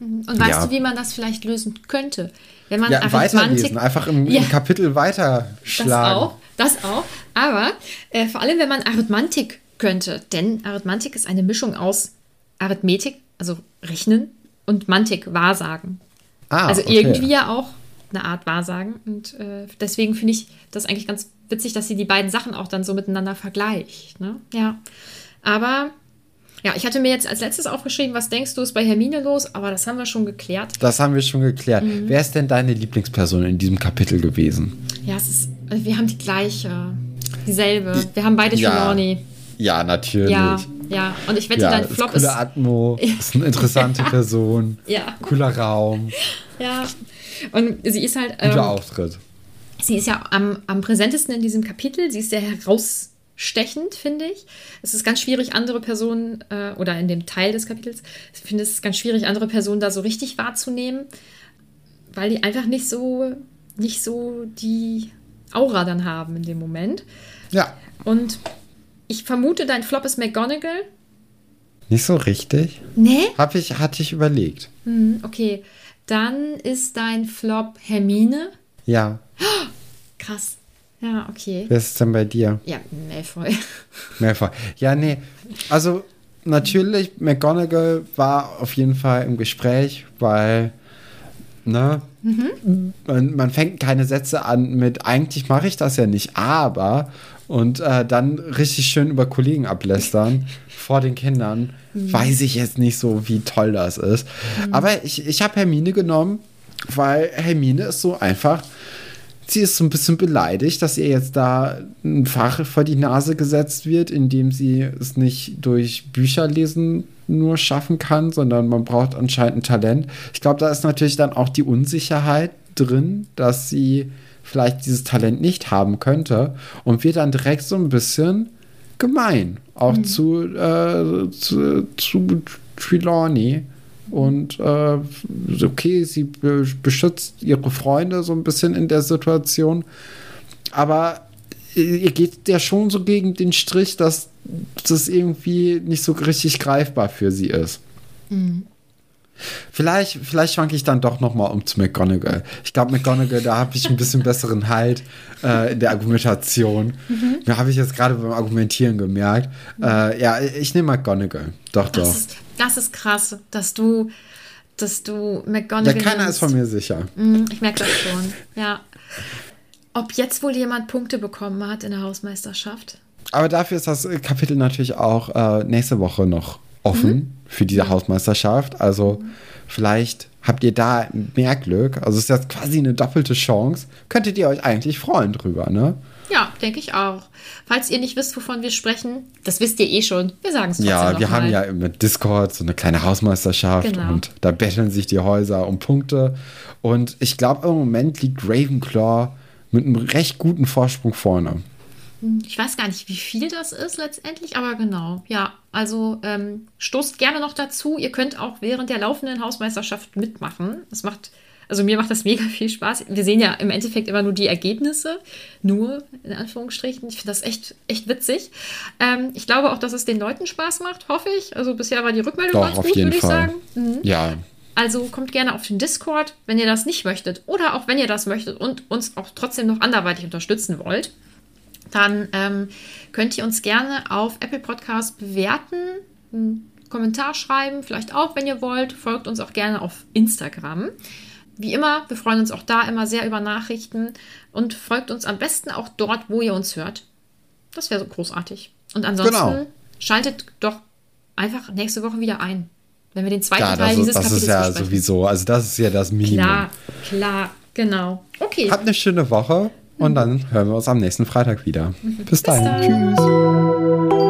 Und weißt Ja. du, wie man das vielleicht lösen könnte? Wenn man Ja, weiterlesen, einfach im, Ja. im Kapitel Das weiterschlagen. auch, das auch. Aber äh, vor allem, wenn man Arithmantik könnte. Denn Arithmantik ist eine Mischung aus Arithmetik, also Rechnen, und Mantik, Wahrsagen. Ah, also okay. irgendwie ja auch eine Art Wahrsagen. Und äh, deswegen finde ich das eigentlich ganz witzig, dass sie die beiden Sachen auch dann so miteinander vergleicht. Ne? Ja. Aber ja, ich hatte mir jetzt als letztes aufgeschrieben, was denkst du, ist bei Hermine los? Aber das haben wir schon geklärt. Das haben wir schon geklärt. Mhm. Wer ist denn deine Lieblingsperson in diesem Kapitel gewesen? Ja, es ist, also wir haben die gleiche, dieselbe. Wir haben beide Ja, Trelawney. Ja, natürlich. Ja, ja. Und ich wette, Ja, dein ist Flop coole ist. Atmo, ist eine interessante Person, Ja, cooler Raum, ja. Und sie ist halt. guter Ähm, Auftritt. sie ist ja am, am präsentesten in diesem Kapitel. Sie ist sehr herausstechend, finde ich. Es ist ganz schwierig, andere Personen, äh, oder in dem Teil des Kapitels, ich finde es ganz schwierig, andere Personen da so richtig wahrzunehmen, weil die einfach nicht so, nicht so die Aura dann haben in dem Moment. Ja, Und ich vermute, dein Flop ist McGonagall. nicht so richtig. Nee? Hab ich, hatte ich überlegt. Hm, okay. Dann ist dein Flop Hermine. Ja, Krass. Ja, okay. wer ist es denn bei dir? Ja, Malfoy. Mehrfach. Ja, nee. Also, natürlich, McGonagall war auf jeden Fall im Gespräch, weil, ne, man, man fängt keine Sätze an mit, eigentlich mache ich das ja nicht, aber, und äh, dann richtig schön über Kollegen ablästern vor den Kindern, weiß ich jetzt nicht so, wie toll das ist. Aber ich, ich habe Hermine genommen, weil Hermine ist so einfach sie ist so ein bisschen beleidigt, dass ihr jetzt da ein Fach vor die Nase gesetzt wird, in dem sie es nicht durch Bücherlesen nur schaffen kann, sondern man braucht anscheinend ein Talent. Ich glaube, da ist natürlich dann auch die Unsicherheit drin, dass sie vielleicht dieses Talent nicht haben könnte und wird dann direkt so ein bisschen gemein, auch zu, äh, zu, zu Trelawney. Und äh, okay, sie be beschützt ihre Freunde so ein bisschen in der Situation. Aber ihr geht ja schon so gegen den Strich, dass das irgendwie nicht so richtig greifbar für sie ist. Vielleicht, vielleicht schwanke ich dann doch noch mal um zu McGonagall. Ich glaube, McGonagall, da habe ich ein bisschen besseren Halt äh, in der Argumentation. Da habe ich jetzt gerade beim Argumentieren gemerkt. Äh, ja, ich nehme McGonagall. Doch, doch. Das ist, das ist krass, dass du, dass du Ja, McGonagall. keiner nimmst. ist von mir sicher. Mm, Ich merke das schon. Ja. Ob jetzt wohl jemand Punkte bekommen hat in der Hausmeisterschaft? Aber dafür ist das Kapitel natürlich auch äh, nächste Woche noch offen für diese Hausmeisterschaft. Also vielleicht habt ihr da mehr Glück. Also es ist jetzt quasi eine doppelte Chance. Könntet ihr euch eigentlich freuen drüber, ne? Ja, denke ich auch. Falls ihr nicht wisst, wovon wir sprechen, das wisst ihr eh schon. Wir sagen es Ja, wir haben mal. ja mit Discord so eine kleine Hausmeisterschaft Genau. und da betteln sich die Häuser um Punkte. Und ich glaube, im Moment liegt Ravenclaw mit einem recht guten Vorsprung vorne. Ich weiß gar nicht, wie viel das ist letztendlich, aber genau. Ja, also ähm, stoßt gerne noch dazu. Ihr könnt auch während der laufenden Hausmeisterschaft mitmachen. Das macht, also mir macht das mega viel Spaß. Wir sehen ja im Endeffekt immer nur die Ergebnisse, nur in Anführungsstrichen. Ich finde das echt, echt witzig. Ähm, ich glaube auch, dass es den Leuten Spaß macht, hoffe ich. Also bisher war die Rückmeldung Doch, ganz gut, würde ich sagen. Mhm. Ja, Also kommt gerne auf den Discord, wenn ihr das nicht möchtet oder auch wenn ihr das möchtet und uns auch trotzdem noch anderweitig unterstützen wollt. Dann ähm, könnt ihr uns gerne auf Apple Podcast bewerten, einen Kommentar schreiben, vielleicht auch, wenn ihr wollt. Folgt uns auch gerne auf Instagram. wie immer, wir freuen uns auch da immer sehr über Nachrichten und folgt uns am besten auch dort, wo ihr uns hört. Das wäre so großartig. Und ansonsten Genau. schaltet doch einfach nächste Woche wieder ein, wenn wir den zweiten Ja, Teil das, dieses ist, das Kapitels ist ja besprechen. sowieso, also das ist ja das Minimum. Klar, klar, genau. Okay. Habt eine schöne Woche und dann hören wir uns am nächsten Freitag wieder. Bis, dahin. dann. Tschüss.